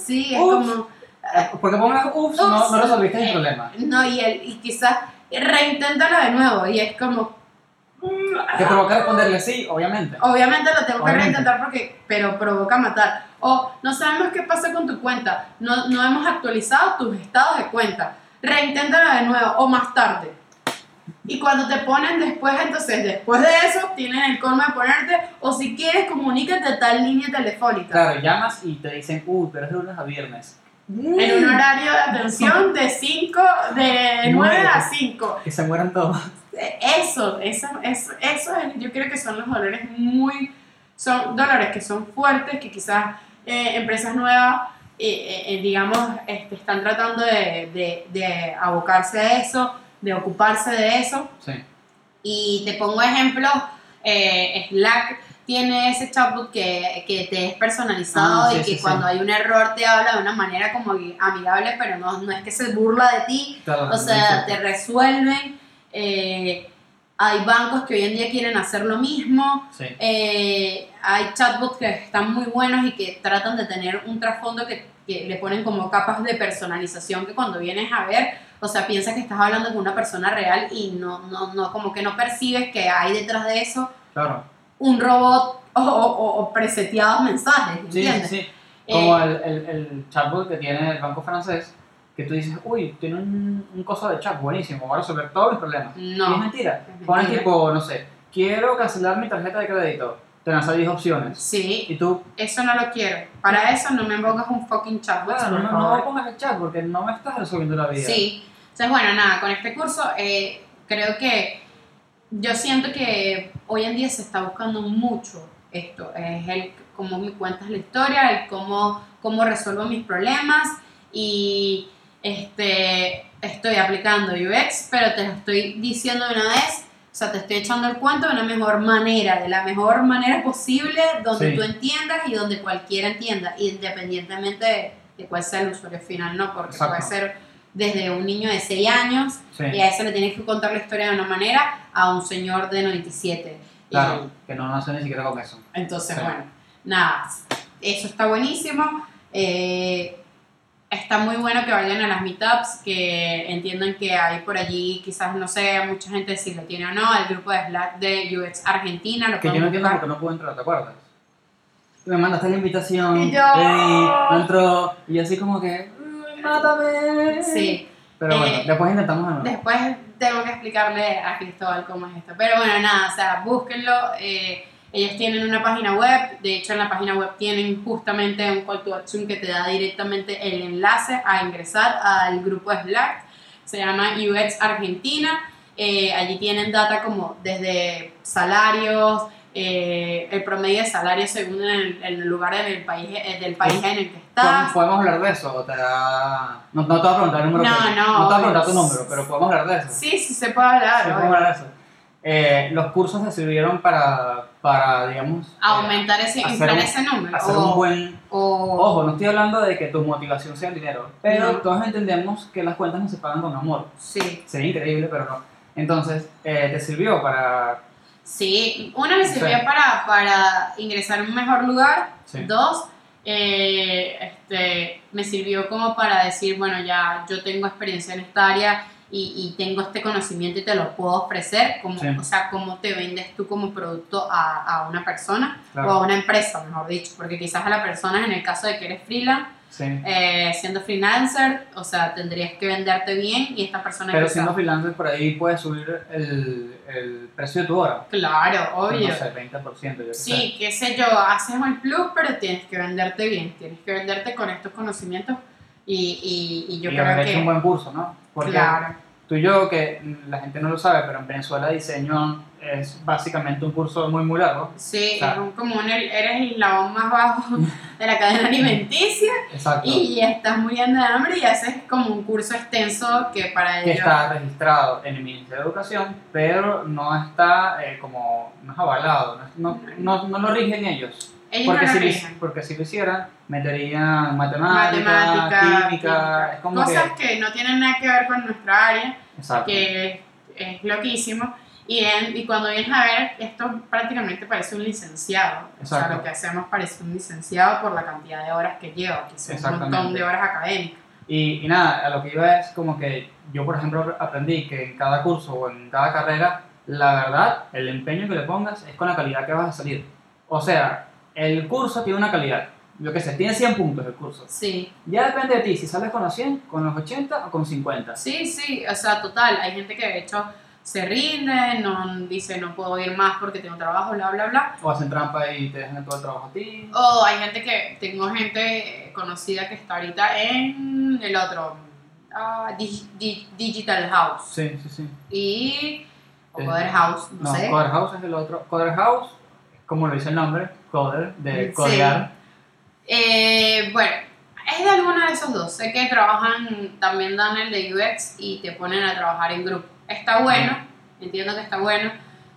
Sí, es Ups. como... eh, Porque pongas ups, no, Ups. no resolviste el Eh, problema. No, y, el, y quizás reinténtalo de nuevo. Y es como. Te provoca responderle sí, obviamente. Obviamente lo tengo que Obviamente. reintentar porque. Pero provoca matar. O no sabemos qué pasa con tu cuenta. No, no hemos actualizado tus estados de cuenta. Reinténtalo de nuevo o más tarde. Y cuando te ponen después, entonces después de eso, tienen el colmo de ponerte, o si quieres, comunícate a tal línea telefónica. Claro, llamas y te dicen, uy, pero es de lunes a viernes. En un horario de atención de 5, de 9 a 5. Que se mueran todos. Eso, eso, eso, eso es- yo creo que son los dolores muy, son dolores que son fuertes, que quizás eh, empresas nuevas, eh, eh, digamos, este, están tratando de, de, de abocarse a eso, de ocuparse de eso. Sí. Y te pongo ejemplo, eh, Slack tiene ese chatbot que, que te es personalizado Ah, sí, y que sí, sí. cuando hay un error te habla de una manera como amigable, pero no, no es que se burla de ti, Claro, o sea, sí. te resuelven. eh, hay bancos que hoy en día quieren hacer lo mismo. Sí. eh, hay chatbots que están muy buenos y que tratan de tener un trasfondo que, que le ponen como capas de personalización que cuando vienes a ver, o sea, piensas que estás hablando con una persona real y no, no, no como que no percibes que hay detrás de eso Claro. un robot o, o- o preseteados mensajes, sí, ¿entiendes? sí. Como Eh, el, el, el chatbot que tiene el banco francés, que tú dices, uy, tiene un, un coso de chat buenísimo, va a resolver todos mis problemas. No. Y es mentira. Es mentira. tipo, no sé, quiero cancelar mi tarjeta de crédito. Te lanza 10 opciones. Sí, Y tú, eso no lo quiero. Para eso no me pongas un fucking chatbot, por no, no pongas el chat porque no me estás resolviendo la vida. Sí. Entonces, bueno, nada, con este curso eh, creo que yo siento que hoy en día se está buscando mucho esto. Es el cómo me cuentas la historia, el cómo, cómo resuelvo mis problemas y este, estoy aplicando UX, pero te lo estoy diciendo de una vez. O sea, te estoy echando el cuento de una mejor manera, de la mejor manera posible, donde Sí. tú entiendas y donde cualquiera entienda, independientemente de, de cuál sea el usuario final, ¿no? Porque Exacto. puede ser desde un niño de 6 años Sí, y a ese le tienes que contar la historia de una manera a un señor de 97. Y claro, que no nació ni siquiera con eso. entonces, Sí. bueno, nada, eso está buenísimo. Eh, está muy bueno que vayan a las meetups, que entiendan que hay por allí, quizás no sé, mucha gente si lo tiene o no, el grupo de Slack de UX Argentina, lo Que yo no entiendo por buscar. qué no puedo entrar, ¿te acuerdas? Me mandaste la invitación, Y yo- di, no entró, y yo así como que, "Mm, mátame. Sí, Pero bueno, Eh, después intentamos nuevo. Después tengo que explicarle a Cristóbal cómo es esto. Pero bueno, nada, o sea, búsquenlo. eh, Ellos tienen una página web, de hecho en la página web tienen justamente un call to action que te da directamente el enlace a ingresar al grupo de Slack. Se llama UX Argentina. Eh, allí tienen data como desde salarios, eh, el promedio de salario según el, el lugar en el país, eh, del país en el que estás. ¿Podemos hablar de eso? ¿O te da- no, no te voy a preguntar el número. No, que- no, No te voy a preguntar tu número, pero podemos hablar de eso. Sí, sí se puede hablar. Sí, podemos hablar de eso. Eh, los cursos te sirvieron para, para digamos, eh, Aumentar ese, hacer un- ese número. hacer o, un buen... o- Ojo, no estoy hablando de que tu motivación sea el dinero, pero No. todos entendemos que las cuentas no se pagan con amor. Sí, Sería increíble, pero no. Entonces, eh, te sirvió para... sí. Una me Sí. sirvió para, para ingresar a un mejor lugar. Sí. Dos, eh, este, me sirvió como para decir, bueno, ya yo tengo experiencia en esta área y, y tengo este conocimiento y te lo puedo ofrecer, como, Sí. o sea, cómo te vendes tú como producto a, a una persona Claro. o a una empresa, mejor dicho, porque quizás a la persona, en el caso de que eres freelance, Sí. eh, siendo freelancer, o sea, tendrías que venderte bien y esta persona Pero siendo freelancer por ahí puedes subir el, el precio de tu hora. Claro, obvio. No sé, 20%, yo qué sé. Sí, qué sé yo, haces el plus, pero tienes que venderte bien, tienes que venderte con estos conocimientos y, y, y yo y creo que... hecho un buen curso, ¿no? Porque claro, tú y yo, que la gente no lo sabe, pero en Venezuela diseño es básicamente un curso muy, muy largo. sí, es un- como un, eres el eslabón más bajo de la cadena alimenticia Exacto. y estás muriendo de hambre y haces como un curso extenso que para que ellos... está registrado en el Ministerio de Educación, pero no está eh, como, no es avalado, no, no, no, no lo rigen ellos. Ellos Porque, no si lo porque si lo hicieran, meterían matemática, Matemática, química, es como cosas que... que no tienen nada que ver con nuestra área Exacto. que es loquísimo. Y, en- y cuando vienes a ver, esto prácticamente parece un licenciado. O sea, Exacto. lo que hacemos parece un licenciado por la cantidad de horas que lleva, que son un montón de horas académicas. Y, y nada, a lo que iba es como que yo, por ejemplo, aprendí que en cada curso o en cada carrera, la verdad, el empeño que le pongas es con la calidad que vas a salir. O sea, el curso tiene una calidad. Yo qué sé, tiene 100 puntos el curso. Sí, Ya depende de ti, si sales con los 100, con los 80 o con 50. sí, sí, o sea, total. Hay gente que de hecho se rinde, no, dice no puedo ir más porque tengo trabajo, bla, bla, bla. O hacen trampa y te dejan todo el trabajo a ti. O hay gente que, tengo gente conocida que está ahorita en el otro, ah, Dig- Dig- Digital House. Sí, sí, sí. Y, o Eh, Coder House, no, No, sé. Coder House es el otro. Coder House, como lo dice el nombre, Coder, de Sí. codear. Eh, bueno, es de alguno de esos dos. Sé que trabajan, también dan el de UX y te ponen a trabajar en grupo. Está bueno, entiendo que está bueno.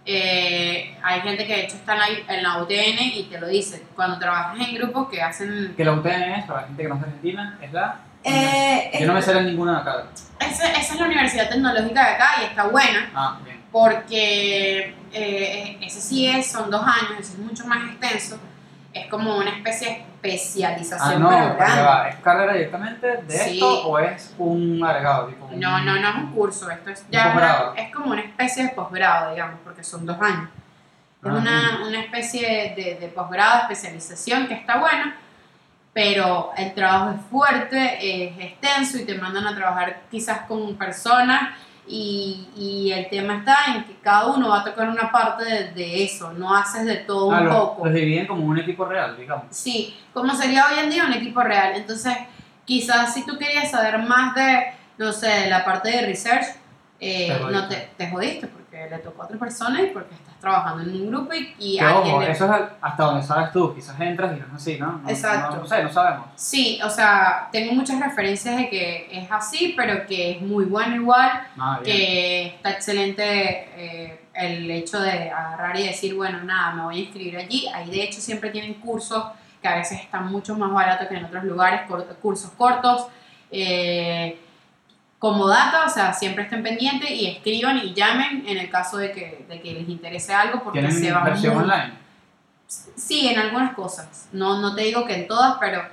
Eh, hay gente que de hecho está en la, en la UTN y te lo dice. Cuando trabajas en grupos que hacen... Que la UTN es, para la gente que no es Argentina, es la. Eh, Yo no me sé ninguna de acá. esa, esa es la Universidad Tecnológica de acá y está buena. Ah, bien. Porque eh, ese sí es, son dos años, ese es mucho más extenso, es como una especie de Ah, especialización no, grande. ya va, ¿es carrera directamente de Sí. esto o es un agregado? Tipo un- No, no, no es un curso, esto es ya una- es como una especie de posgrado, digamos, porque son dos años. Es Ah, una, una especie de, de posgrado, especialización que está buena, pero el trabajo es fuerte, es extenso y te mandan a trabajar quizás con personas y, y el tema está en que cada uno va a tocar una parte de, de eso, no haces de todo Ah, un los, poco. los dividen como un equipo real, digamos. Sí, como sería hoy en día un equipo real. Entonces, quizás si tú querías saber más de, no sé, de la parte de research, eh, Te no te, te jodiste porque le tocó a otra persona y porque estás trabajando en un grupo y, y Que alguien... ojo, le- eso es hasta donde sabes tú, quizás entras y no es así, ¿no? No- Exacto. No, no sé, no sabemos. Sí, o sea, tengo muchas referencias de que es así, pero que es muy bueno igual, Ah, que está excelente eh, el hecho de agarrar y decir, bueno, nada, me voy a inscribir allí. Ahí de hecho siempre tienen cursos que a veces están mucho más baratos que en otros lugares, cor- cursos cortos. eh, como data, o sea, siempre estén pendientes y escriban y llamen en el caso de que, de que les interese algo porque se ¿Tienen va versión muy- online? Sí, en algunas cosas. No, no te digo que en todas, pero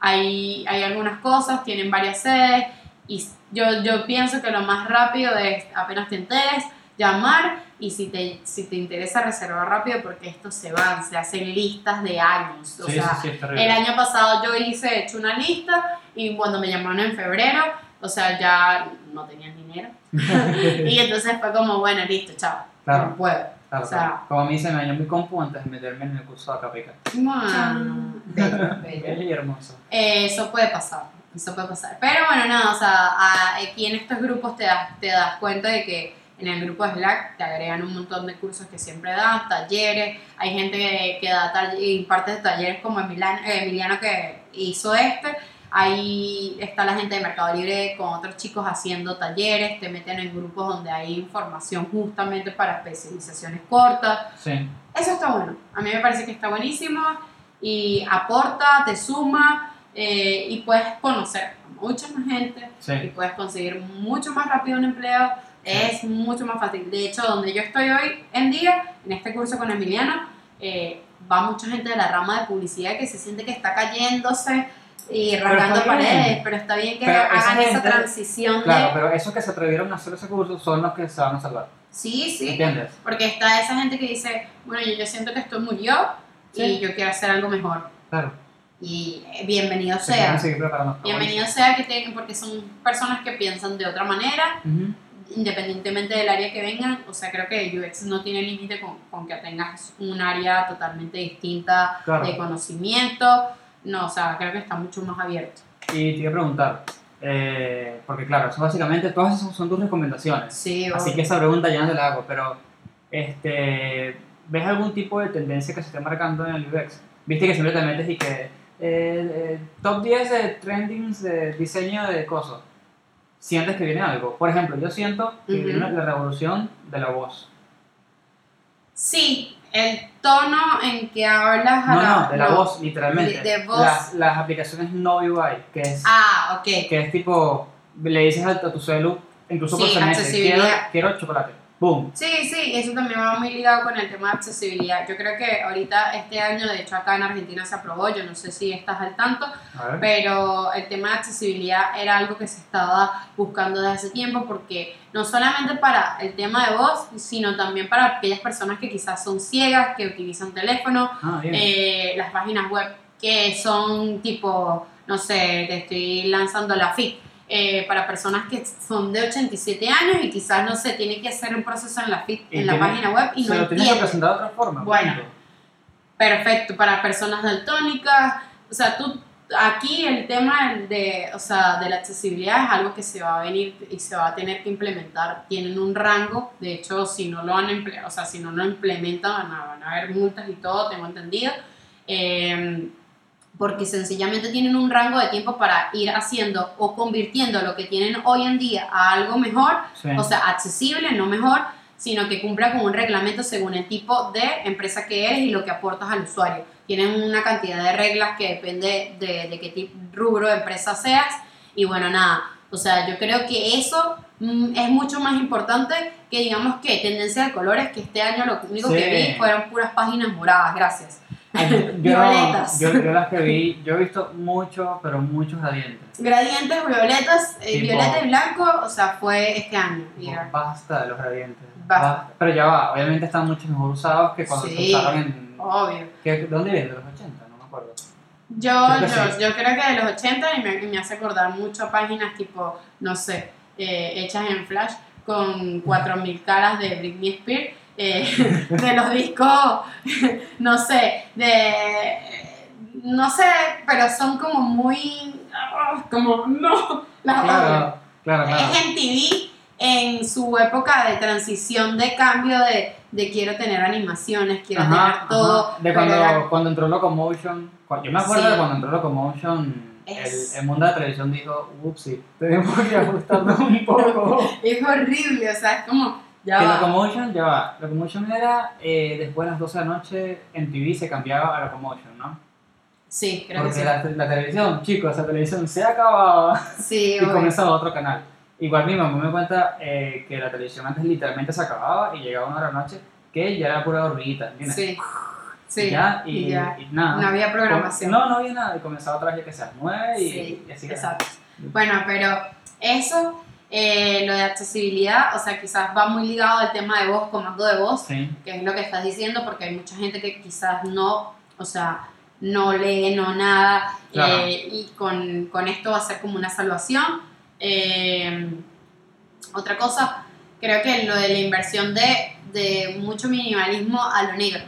hay, hay algunas cosas, tienen varias sedes. Y yo, yo pienso que lo más rápido es, apenas te enteres, llamar y si te, si te interesa reservar rápido, porque esto se van, se hacen listas de años. O Sí, sea, sí, el año pasado yo hice, he hecho una lista y cuando me llamaron en febrero, o sea, ya no tenían dinero. y entonces fue como, bueno, listo, chao, Claro. no puedo. Claro, O sea- claro. Como a mí se me dañó mi compu antes de meterme en el curso de Capica. Bueno, bello, bello. Y hermoso. Eh, eso puede pasar, eso puede pasar. Pero bueno, nada, o sea, aquí en estos grupos te das, te das cuenta de que en el grupo de Slack te agregan un montón de cursos que siempre dan, talleres, hay gente que, que da talleres, y parte de talleres como Emiliano, eh, Emiliano que hizo este, ahí está la gente de Mercado Libre con otros chicos haciendo talleres, te meten en grupos donde hay información justamente para especializaciones cortas, Sí. eso está bueno. A mí me parece que está buenísimo y aporta, te suma eh, y puedes conocer a mucha más gente y Sí. puedes conseguir mucho más rápido un empleo. Es mucho más fácil. De hecho, donde yo estoy hoy en día, en este curso con Emiliano, eh, va mucha gente de la rama de publicidad que se siente que está cayéndose y rasgando paredes, pero está bien que Pero hagan esa gente- transición Claro, de... pero esos que se atrevieron a hacer ese curso son los que se van a salvar. Sí, sí, ¿Entiendes? Porque está esa gente que dice, bueno, yo, yo siento que esto murió y Sí. yo quiero hacer algo mejor. Claro. Y eh, bienvenido Se sea. Bienvenido sea que tengan, porque son personas que piensan de otra manera, buenísimo. independientemente del área que vengan. O sea, creo que UX no tiene límite con, con que tengas un área totalmente distinta Claro. de conocimiento. No, o sea, creo que está mucho más abierto. Y te iba a preguntar, eh, porque claro, eso básicamente todas esas son tus recomendaciones. Sí, Así que esa pregunta ya no te la hago, pero este, ¿ves algún tipo de tendencia que se esté marcando en el UX? Viste que siempre te metes y que eh, eh, top 10 de trendings de diseño de cosas. ¿Sientes que viene algo? Por ejemplo, yo siento que viene la revolución de la voz. Sí, el tono en que hablas a No, la, no, de la no. voz, literalmente. De- de voz. Las, las aplicaciones no UI, que es, Ah, ok. que es tipo, le dices a, tu celu, incluso por Sí, SMS, quiero, quiero chocolate. Boom. Sí, sí, eso también va muy ligado con el tema de accesibilidad. Yo creo que ahorita, este año, de hecho acá en Argentina se aprobó, yo no sé si estás al tanto, pero el tema de accesibilidad era algo que se estaba buscando desde hace tiempo porque no solamente para el tema de voz, sino también para aquellas personas que quizás son ciegas, que utilizan teléfono, Ah, eh, las páginas web que son tipo, no sé, te estoy lanzando la FIC. Eh, para personas que son de 87 años y quizás no sé, tiene que hacer un proceso en la en la página web y Se no lo tienes que entiende. presentar de otra forma. Bueno. punto. Perfecto, para personas daltónicas, o sea, tú aquí el tema de, o sea, de la accesibilidad es algo que se va a venir y se va a tener que implementar. Tienen un rango, de hecho, si no lo han emple- o sea, si no lo implementan, van a, van a haber multas y todo, tengo entendido. Eh, porque sencillamente tienen un rango de tiempo para ir haciendo o convirtiendo lo que tienen hoy en día a algo mejor Sí. o sea, accesible, no mejor, sino que cumpla con un reglamento según el tipo de empresa que eres y lo que aportas al usuario. Tienen una cantidad de reglas que depende de, de qué tipo, rubro de empresa seas. Y bueno, nada, o sea, yo creo que eso mm, es mucho más importante que digamos que tendencia de colores, que este año lo único que vi fueron puras páginas moradas, gracias. Ay, yo, Violetas. yo, yo las que vi, yo he visto mucho, pero muchos gradientes. Gradientes violetas, eh, violeta y blanco, o sea, fue este año. y era- Basta de los gradientes. Basta. Pero ya va, obviamente están mucho mejor usados que cuando Sí. se usaron en... Obvio. ¿qué- ¿De dónde vienen? ¿De los 80? No me acuerdo. Yo, Creo que yo, sí. yo creo que de los 80 y me, hace acordar mucho a páginas tipo, no sé, eh, hechas en Flash con 4000 caras de Britney Spears, eh, de los discos, no sé, de. No sé, pero son como muy. ah, como, no, las. Claro, claro, claro. Es MTV en su época de transición, de cambio de, de quiero tener animaciones, quiero Ajá, tener ajá. todo. De cuando, era- cuando entró Locomotion, yo me acuerdo Sí. de cuando entró Locomotion, Es- el, el mundo de la televisión dijo, upsi, tenemos que ajustarnos un poco. Es horrible, o sea, es como. Ya que va. Locomotion, ya va, Locomotion era, eh, después de las 12 de la noche, en TV se cambiaba a Locomotion, ¿no? Sí, creo que Porque sí. la, la televisión, chicos, la televisión se acababa Sí, y comenzaba otro canal. Igual mi mamá me cuenta eh, que la televisión antes literalmente se acababa y llegaba una hora de la noche que ya era pura ¿entiendes? Sí. Sí. Y ya, y, y ya. y nada. No había programación. No, no había nada. Y comenzaba otra vez, ya que sea 9 y, Sí, y así. exacto. Bueno, pero eso, eh, lo de accesibilidad, o sea, quizás va muy ligado al tema de voz, comando de voz, Sí, que es lo que estás diciendo, porque hay mucha gente que quizás no, o sea, no lee, no nada, Claro. eh, y con, con esto va a ser como una salvación. Eh, otra cosa, creo que lo de la inversión de de mucho minimalismo a lo negro.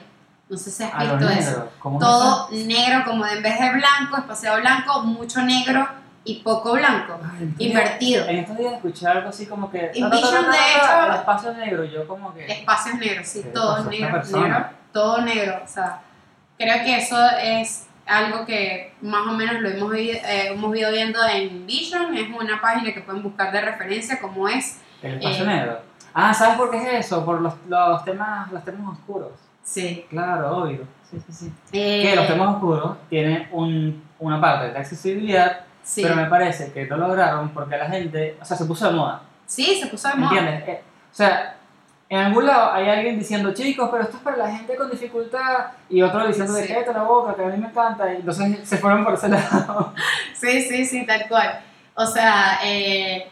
No sé si has A visto eso. negro. ¿Cómo es Todo negro, como en vez de blanco, espaciado blanco, mucho negro y poco blanco. Ay, Invertido. En estos días escuché algo así como que. En no, no, no, Vision, no, no, de hecho- espacio negro, yo como que. Espacios negros, sí, ¿Qué le todo negro, negro, todo negro. O sea, creo que eso es algo que más o menos lo hemos, eh, hemos ido viendo en Vision. Es una página que pueden buscar de referencia, como es. El espacio eh, negro. Ah, ¿sabes por qué es eso? Por los, los, temas, los temas oscuros. Sí. Claro, obvio. Sí, sí, sí. Eh, Que los temas oscuros tienen un, una parte de accesibilidad, sí. pero me parece que no lograron porque la gente, o sea, se puso de moda. Sí, se puso de moda. ¿Entiendes? Eh, o sea, en algún lado hay alguien diciendo, chicos, pero esto es para la gente con dificultad, y otro diciendo, de Sí. cállate la boca, que a mí me encanta, y entonces se fueron por ese lado. Sí, sí, sí, tal cual. O sea, eh,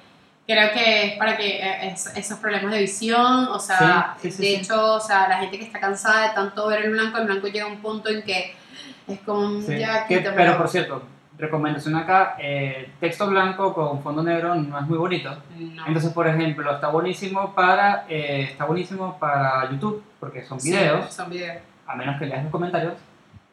creo que es para que eh, es- esos problemas de visión, o sea, Sí, sí, sí, de hecho, o sea, la gente que está cansada de tanto ver el blanco, el blanco llega a un punto en que es como, ya, que- pero por cierto, recomendación acá, eh, texto blanco con fondo negro no es muy bonito. No. Entonces, por ejemplo, está buenísimo para eh, está buenísimo para YouTube porque son Sí, videos, son videos. a menos que leas los comentarios.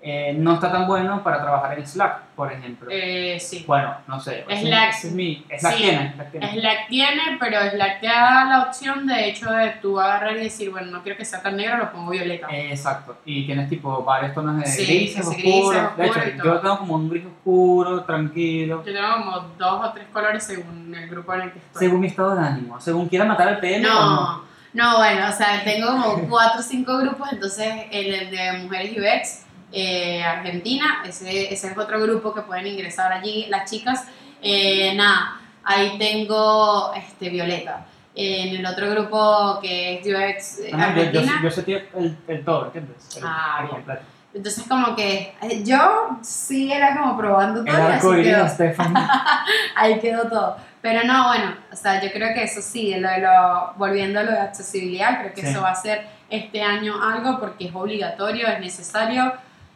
Eh, no está tan bueno para trabajar en Slack, por ejemplo. Eh, sí. bueno, no sé. Slack. es mi Slack Sí. tiene, Slack tiene. Slack tiene, pero Slack te da la opción de hecho de tú agarrar y decir, bueno, no quiero que sea tan negro, lo pongo violeta. Eh, exacto. Y tienes tipo varios tonos de Sí, grises, oscuros. de oscuro y hecho, yo tengo como un gris oscuro, tranquilo. Yo tengo como dos o tres colores según el grupo en el que estoy. Según mi estado de ánimo. Según quiera matar al PM o no. No, no, bueno, o sea, tengo como cuatro o cinco grupos, entonces el, el de Mujeres y Vex, eh, Argentina, ese, ese es otro grupo que pueden ingresar allí las chicas. Eh, nada, ahí tengo este, Violeta. En el otro grupo que es UX eh, Ah, yo, yo, Argentina, yo sé el, el todo, ¿entiendes? El, Ah, el completo. entonces como que eh, yo sí era como probando El todo y así arco quedó. ahí quedó todo. Pero no, bueno, o sea, yo creo que eso sí, lo de lo, volviendo a lo de accesibilidad, creo que Sí. eso va a ser este año algo porque es obligatorio, es necesario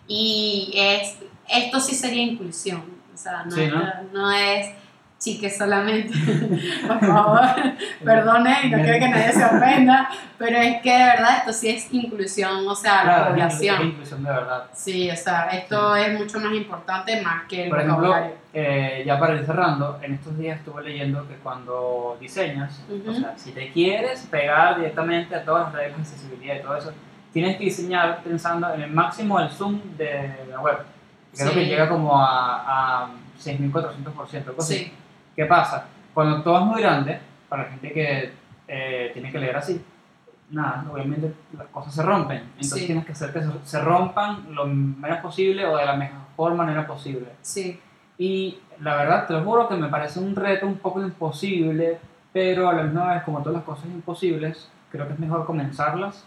y es, esto sí sería inclusión, o sea, no, Sí, es, ¿no? no es chiques solamente, por favor, perdone y no quiero que nadie se ofenda, pero es que de verdad esto sí es inclusión, o sea, la Claro, es población. inclusión de verdad. Sí, o sea, esto es mucho más importante más que el Por ejemplo, eh, ya para ir cerrando, en estos días estuve leyendo que cuando diseñas, Ujú. o sea, si te quieres pegar directamente a todas las reglas de accesibilidad y todo eso, tienes que diseñar pensando en el máximo del zoom de la web. Creo Sí. que llega como a, a 6400%, algo así. Sí, ¿Qué pasa? Cuando todo es muy grande, para la gente que eh, tiene que leer así, nada, obviamente las cosas se rompen. Entonces Sí. tienes que hacer que se, se rompan lo menos posible o de la mejor manera posible. sí. Y la verdad, te lo juro que me parece un reto un poco imposible, pero a la misma vez, como todas las cosas imposibles, creo que es mejor comenzarlas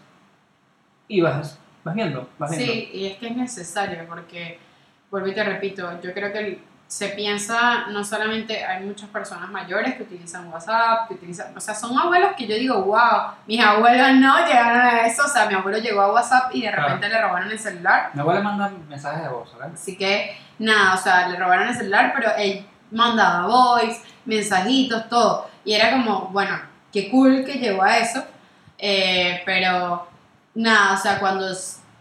y vas, vas viendo, vas viendo. Sí, y es que es necesario porque, vuelvo y te repito, yo creo que se piensa, no solamente hay muchas personas mayores que utilizan WhatsApp, que utilizan, o sea, son abuelos que yo digo, wow, mis abuelos no llegaron a eso, o sea, mi abuelo llegó a WhatsApp y de Claro. repente le robaron el celular, Mi abuela manda mensajes de voz, ¿verdad? así que nada, o sea, le robaron el celular, pero él mandaba voice, mensajitos, todo, y era como, bueno, qué cool que llegó a eso, eh, pero nada, o sea, cuando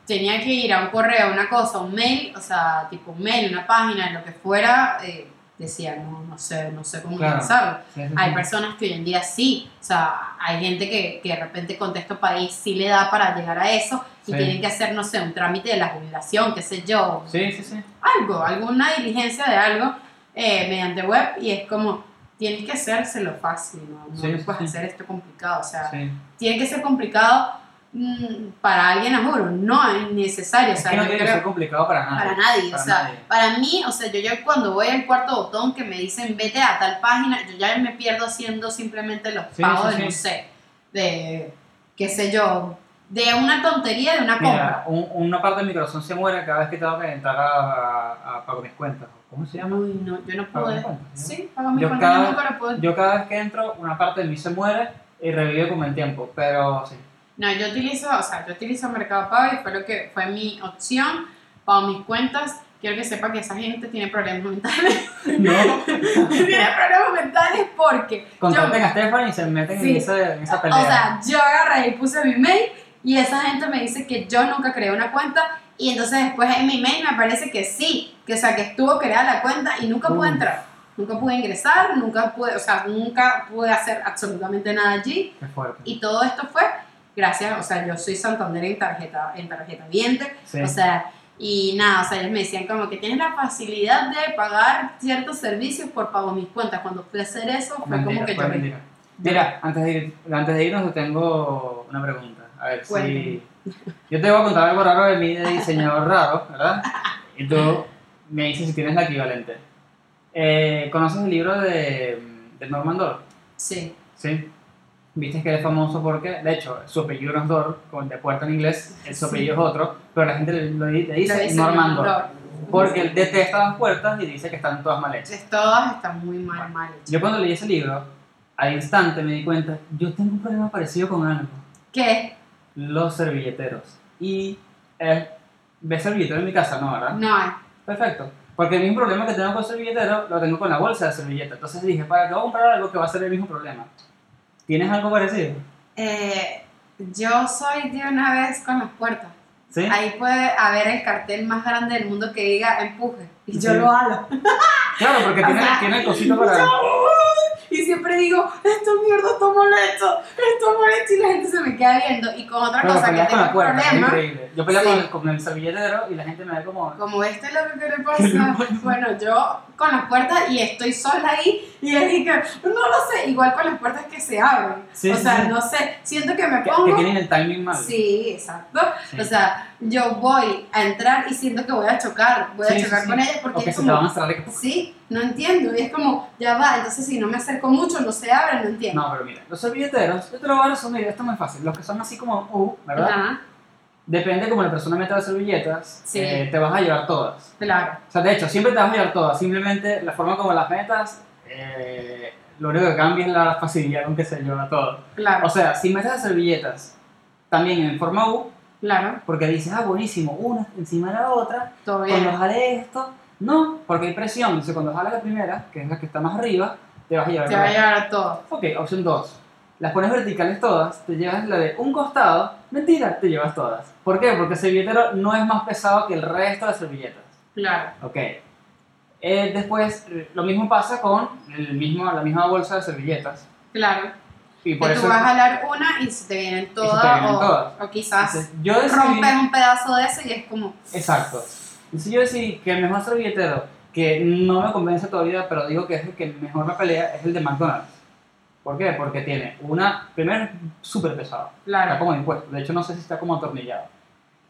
tenía que ir a un correo, una cosa, un mail, o sea, tipo un mail, una página, lo que fuera, eh, decía, no, no sé, no sé cómo Claro. Sí, sí, Hay sí. personas que hoy en día sí, o sea, hay gente que, que de repente contexto país sí le da para llegar a eso y tienen que hacer, no sé, un trámite de la jubilación, qué sé yo, algo, alguna diligencia de algo eh, mediante web y es como, tienes que hacérselo fácil, no, no puedes hacer esto complicado, o sea, sí. tiene que ser complicado para alguien, a juro, no es necesario, o Es sea, que no tiene que ser complicado para nadie. para nadie, Para o sea, nadie. para mí, o sea, yo ya cuando voy al cuarto botón que me dicen vete a tal página, yo ya me pierdo haciendo simplemente los Sí, pagos sí, de, no sí. sé, de, qué sé yo, de una tontería de una Mira, compra. un- una parte de mi corazón se muere cada vez que tengo que entrar a, a, a pago mis cuentas. ¿Cómo se llama? Uy, no, yo no mis pude. cuentas. Sí, pago mi Yo cuenta, cada- pude. Yo cada vez que entro, una parte de mí se muere y revive con el tiempo, pero sí. No, yo utilizo, o sea, yo utilizo Mercado Pago y fue lo que fue mi opción, pago mis cuentas. Quiero que sepa que esa gente tiene problemas mentales. No. tiene problemas mentales porque yo, Contacten a Stephanie y se meten Sí. en, esa, en esa pelea. O sea, yo agarré y puse mi mail Y esa gente me dice que yo nunca creé una cuenta y entonces después en mi mail me aparece que sí, que o sea, que estuvo creada la cuenta y nunca pude Mm. entrar. Nunca pude ingresar, nunca pude, o sea, nunca pude hacer absolutamente nada allí. Qué fuerte. Y todo esto fue gracias, o sea, yo soy Santander en tarjeta, en tarjeta viente, Sí. o sea, y nada, o sea, ellos me decían como que tienes la facilidad de pagar ciertos servicios por pago mis cuentas. Cuando fui a hacer eso, fue Mentira, como que yo mentira. Mira, antes de, ir- antes de irnos, te tengo una pregunta. A ver si. Cuéntame. Yo te voy a contar algo raro de de diseñador raro, ¿verdad? Y tú me dices si tienes la equivalente. Eh, ¿Conoces el libro de, de Norman? Sí, Sí. Viste que es famoso porque, de hecho, su apellido no es Doll, como de puerta en inglés, su Sí. apellido es otro, pero la gente le, lo le dice Norman. Doll. Porque él detesta las puertas y dice que están todas mal hechas. Todas están muy mal, mal hechas. Yo cuando leí ese libro, al instante me di cuenta, yo tengo un problema parecido con algo. ¿Qué? Los servilleteros. Y eh, ves servilletero en mi casa, ¿no? ¿Verdad? No. Perfecto. Porque el mismo problema que tengo con servilletero lo tengo con la bolsa de servilleta. Entonces dije, ¿para qué voy a comprar algo que va a ser el mismo problema? ¿Tienes algo parecido? Eh, yo soy de una vez con las puertas. ¿Sí? Ahí puede haber el cartel más grande del mundo que diga empuje. Y yo Sí. lo hago. Claro, porque tiene, sea, tiene el cosito para... Y siempre digo, esto mierda está mal hecho, esto mal hecho, y la gente se me queda viendo. Y con otra cosa que tengo es problema, increíble. Yo peleo Sí. con, con el servilletero y la gente me ve como... como este es lo que le pasa, bueno, yo con las puertas y estoy sola ahí, y es que, no lo sé, igual con las puertas que se abren. Sí, o sea, sí. no sé, siento que me pongo. que tienen el timing mal. Sí, exacto. O sea, yo voy a entrar y siento que voy a chocar, voy a chocar con ella porque o que es se te van a como, sí, no entiendo. Y es como, ya va, entonces si no me acerco mucho, no se abre, no entiendo. No, pero mira, los servilleteros, yo te lo voy a resumir, esto es muy fácil. Los que son así como U, ¿verdad? Ajá, Depende como la persona meta las servilletas, Sí. eh, te vas a llevar todas. claro. O sea, de hecho, siempre te vas a llevar todas. Simplemente la forma como las metas, eh, lo único que cambia es la facilidad con que se lleva todo. Claro, O sea, si metes las servilletas también en forma U, claro, porque dices, ah, buenísimo, una encima de la otra, todo bien. cuando jale esto, no, porque hay presión. Entonces, cuando jales la primera, que es la que está más arriba, te vas a llevar Te va a llevar todo. Ok, opción 2. Las pones verticales todas, te llevas la de un costado, mentira, te llevas todas. ¿Por qué? Porque el servilletero no es más pesado que el resto de servilletas. Claro, Ok. Eh, después, lo mismo pasa con el mismo, la misma bolsa de servilletas. claro. Y por Que eso. tú vas a jalar una y se te vienen todas, vienen o, todas. o quizás entonces, yo decidí. rompes un pedazo de ese y es como, Exacto. Entonces yo decidí que el mejor servilletero, que no me convence todavía, pero digo que es el que mejor me pelea, es el de McDonald's. ¿Por qué? Porque tiene una. Primero, es súper pesado. Está claro, como impuesto. De hecho, no sé si está como atornillado.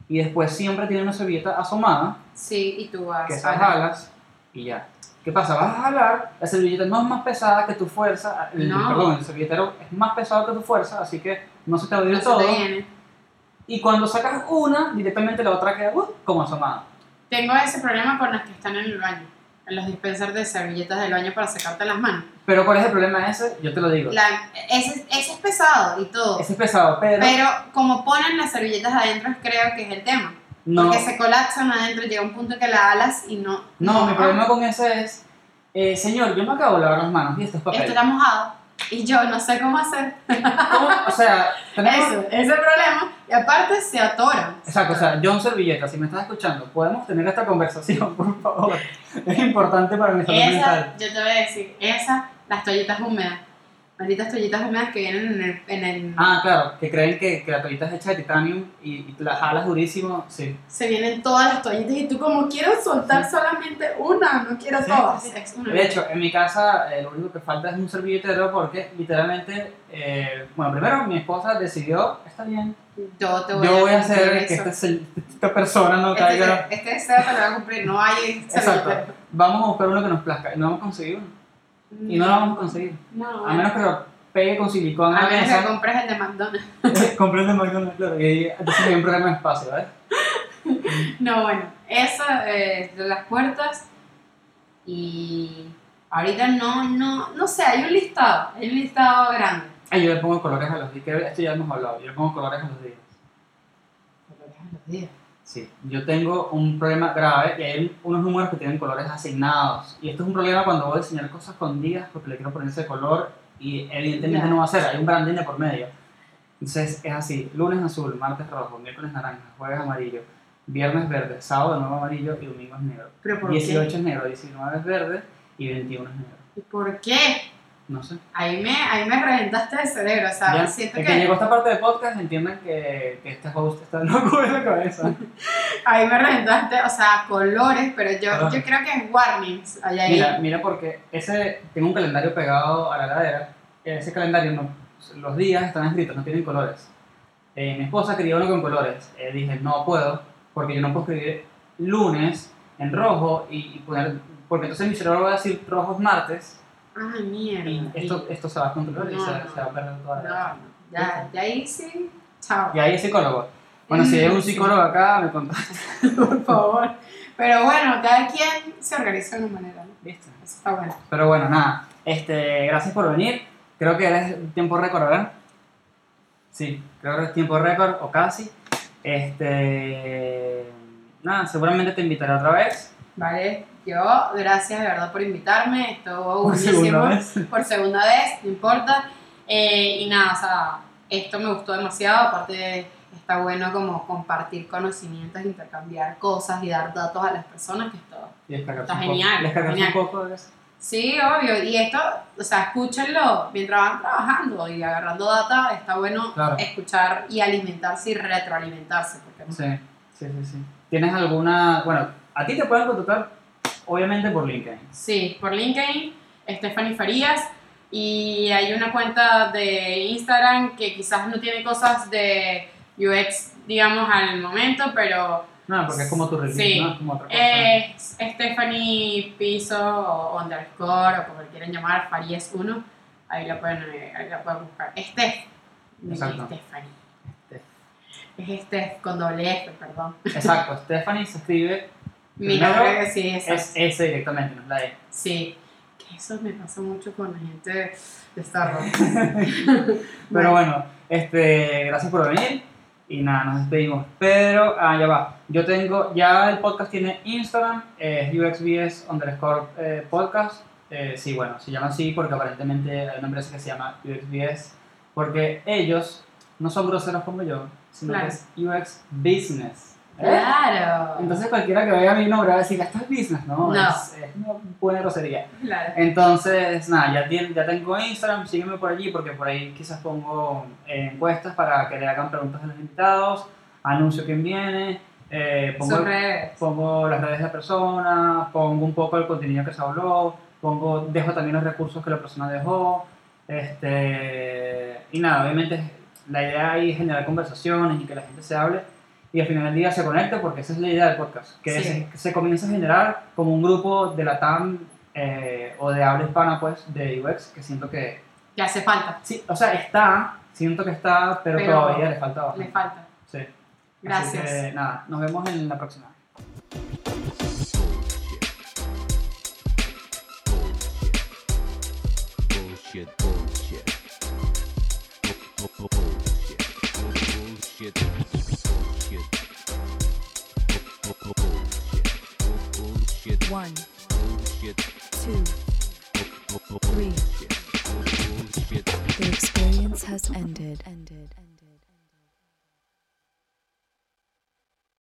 Y después siempre tiene una servilleta asomada, sí, y tú vas que esas jalas y ya. ¿Qué pasa? Vas a jalar, la servilleta no es más pesada que tu fuerza, el, No. perdón, el servilletero es más pesado que tu fuerza, así que no se te va a ir no se todo. te viene. Y cuando sacas una, directamente la otra queda uh, como asomada. Tengo ese problema con las que están en el baño, en los dispensers de servilletas del baño para secarte las manos. Pero ¿cuál es el problema ese? Yo te lo digo. La, ese, ese es pesado y todo, Ese es pesado, pero, pero como ponen las servilletas adentro creo que es el tema. no, Porque se colapsan adentro, llega un punto que la alas y no... no, mi problema con ese es, eh, señor, yo me acabo de lavar las manos y esto es papel. Esto está mojado y yo no sé cómo hacer. ¿Cómo? O sea, tenemos... Eso, ese es el problema. Y aparte se atoran. Exacto, o sea, John Servilleta, si me estás escuchando, podemos tener esta conversación, por favor. Es importante para mi salud Esa, mental. yo te voy a decir, esa, las toallitas húmedas. Malditas toallitas húmedas que vienen en el... En el Ah, claro, que creen que, que la toallita es hecha de titanium y, y la jalas durísimo, sí. Se vienen todas las toallitas y tú como quiero soltar solamente una, no quiero Sí, todas. sí, una De hecho, en mi casa eh, lo único que falta es un servilletero porque literalmente, eh, bueno, primero mi esposa decidió, está bien, yo te voy yo voy a hacer que esta, esta persona no caiga. Este, este deseo te lo voy a cumplir, no hay Exacto. Vamos a buscar uno que nos plazca y no vamos a conseguir uno. Y no lo vamos a conseguir. No, A menos que lo pegue con silicón a a menos que compres el de McDonald's. Compré el de McDonald's, claro. Y entonces hay un problema de espacio, ¿ves? No, bueno, esa eh, de las puertas y ahorita no, no, no sé, hay un listado, hay un listado grande. Ah, yo le pongo colores a los días. Esto ya hemos hablado. Yo le pongo colores a los días. Sí. Yo tengo un problema grave y hay unos números que tienen colores asignados. Y esto es un problema cuando voy a diseñar cosas con días porque le quiero poner ese color y evidentemente no va a ser. Hay un branding de por medio. Entonces es así, lunes azul, martes rojo, miércoles naranja, jueves amarillo, viernes verde, sábado de nuevo amarillo y domingo es negro. ¿Pero por 18 qué? es negro, 19 es verde y 21 es negro. ¿Y por qué? No sé. Ahí me, ahí me reventaste el cerebro, o sea, Ya, siento el que, que llegó esta parte del podcast entiendan que, que este host está loco en la cabeza. ahí me reventaste, o sea, colores, pero yo, yo creo que es warnings, allá ahí. Mira, mira porque ese, tengo un calendario pegado a la ladera, ese calendario no, los días están escritos, no tienen colores. Eh, mi esposa quería uno con colores, Eh, dije no puedo, porque yo no puedo escribir lunes en rojo y, y poner, porque entonces mi cerebro va a decir rojos martes Ay, mierda. esto, esto se va a controlar y No, se, no. se va a perder toda la... no, ya, ya sí, chao. Y ahí es psicólogo. Bueno, si hay un Sí. psicólogo acá, me contacta. por favor. Pero bueno, cada quien se organiza de una manera, ¿no? ¿Viste? Eso está bueno. Pero bueno, nada. Este, gracias por venir. Creo que eres tiempo récord, ¿verdad? Sí, creo que es tiempo récord o casi. Este, nada, seguramente te invitaré otra vez. Vale, yo, gracias de verdad por invitarme. Estuvo Por segunda buenísimo. vez. Por segunda vez, no importa. Eh, y nada, o sea, esto me gustó demasiado. Aparte, está bueno como compartir conocimientos, intercambiar cosas y dar datos a las personas, que esto Y Está un poco- genial, descargarse genial. un poco de eso. Sí, obvio. Y esto, o sea, escúchenlo mientras van trabajando y agarrando data. Está bueno Claro. escuchar y alimentarse y retroalimentarse. Porque Sí, sí, sí, sí. ¿Tienes alguna...? Bueno, a ti te pueden contactar, obviamente, por LinkedIn. Sí, por LinkedIn, Stephanie Farías. Y hay una cuenta de Instagram que quizás no tiene cosas de UX, digamos, al momento, pero No, porque es como tu review, Sí. ¿no? Es como otra cosa. es Stephanie Piso o underscore o como le quieren llamar, Farías 1. Ahí la pueden, eh, ahí la pueden buscar. Steph. Exacto. Stephanie. Steph. Es Steph con doble F, perdón. Exacto, Stephanie se escribe... Mi nombre sí es, Es S directamente, no es la E. Sí, que eso me pasa mucho con la gente de Starbucks. Pero bueno, este, gracias por venir y nada, nos despedimos. Pero, ah, ya va. Yo tengo, ya el podcast tiene Instagram, es UXBS underscore eh, podcast. Eh, sí, bueno, se llama así porque aparentemente hay una empresa que se llama UXBS porque ellos no son groseros como yo, sino Claro. que es UX Business. ¿Eh? Claro. Entonces cualquiera que vea mi nombre va a decir, esto es business, no, No. Es, es una buena grosería. claro. Entonces, nada, ya, tien- ya tengo Instagram, sígueme por allí porque por ahí quizás pongo eh, encuestas para que le hagan preguntas a los invitados, anuncio quién viene, eh, pongo las redes de la persona, pongo un poco el contenido que se habló, pongo, dejo también los recursos que la persona dejó, este, y nada, obviamente la idea ahí es generar conversaciones y que la gente se hable y al final del día se conecte porque esa es la idea del podcast, que Sí. se, se comienza a generar como un grupo de la TAM eh, o de habla hispana pues de UX que siento que, Que hace falta. sí, o sea, está, siento que está, pero, Pero todavía le falta bastante. Le falta. Sí. Así Gracias. que, nada, nos vemos en la próxima. Bullshit. Bullshit. Bullshit. Bullshit. Bullshit. Bullshit. One, Bullshit. two, three. Bullshit. The experience has ended. Ended.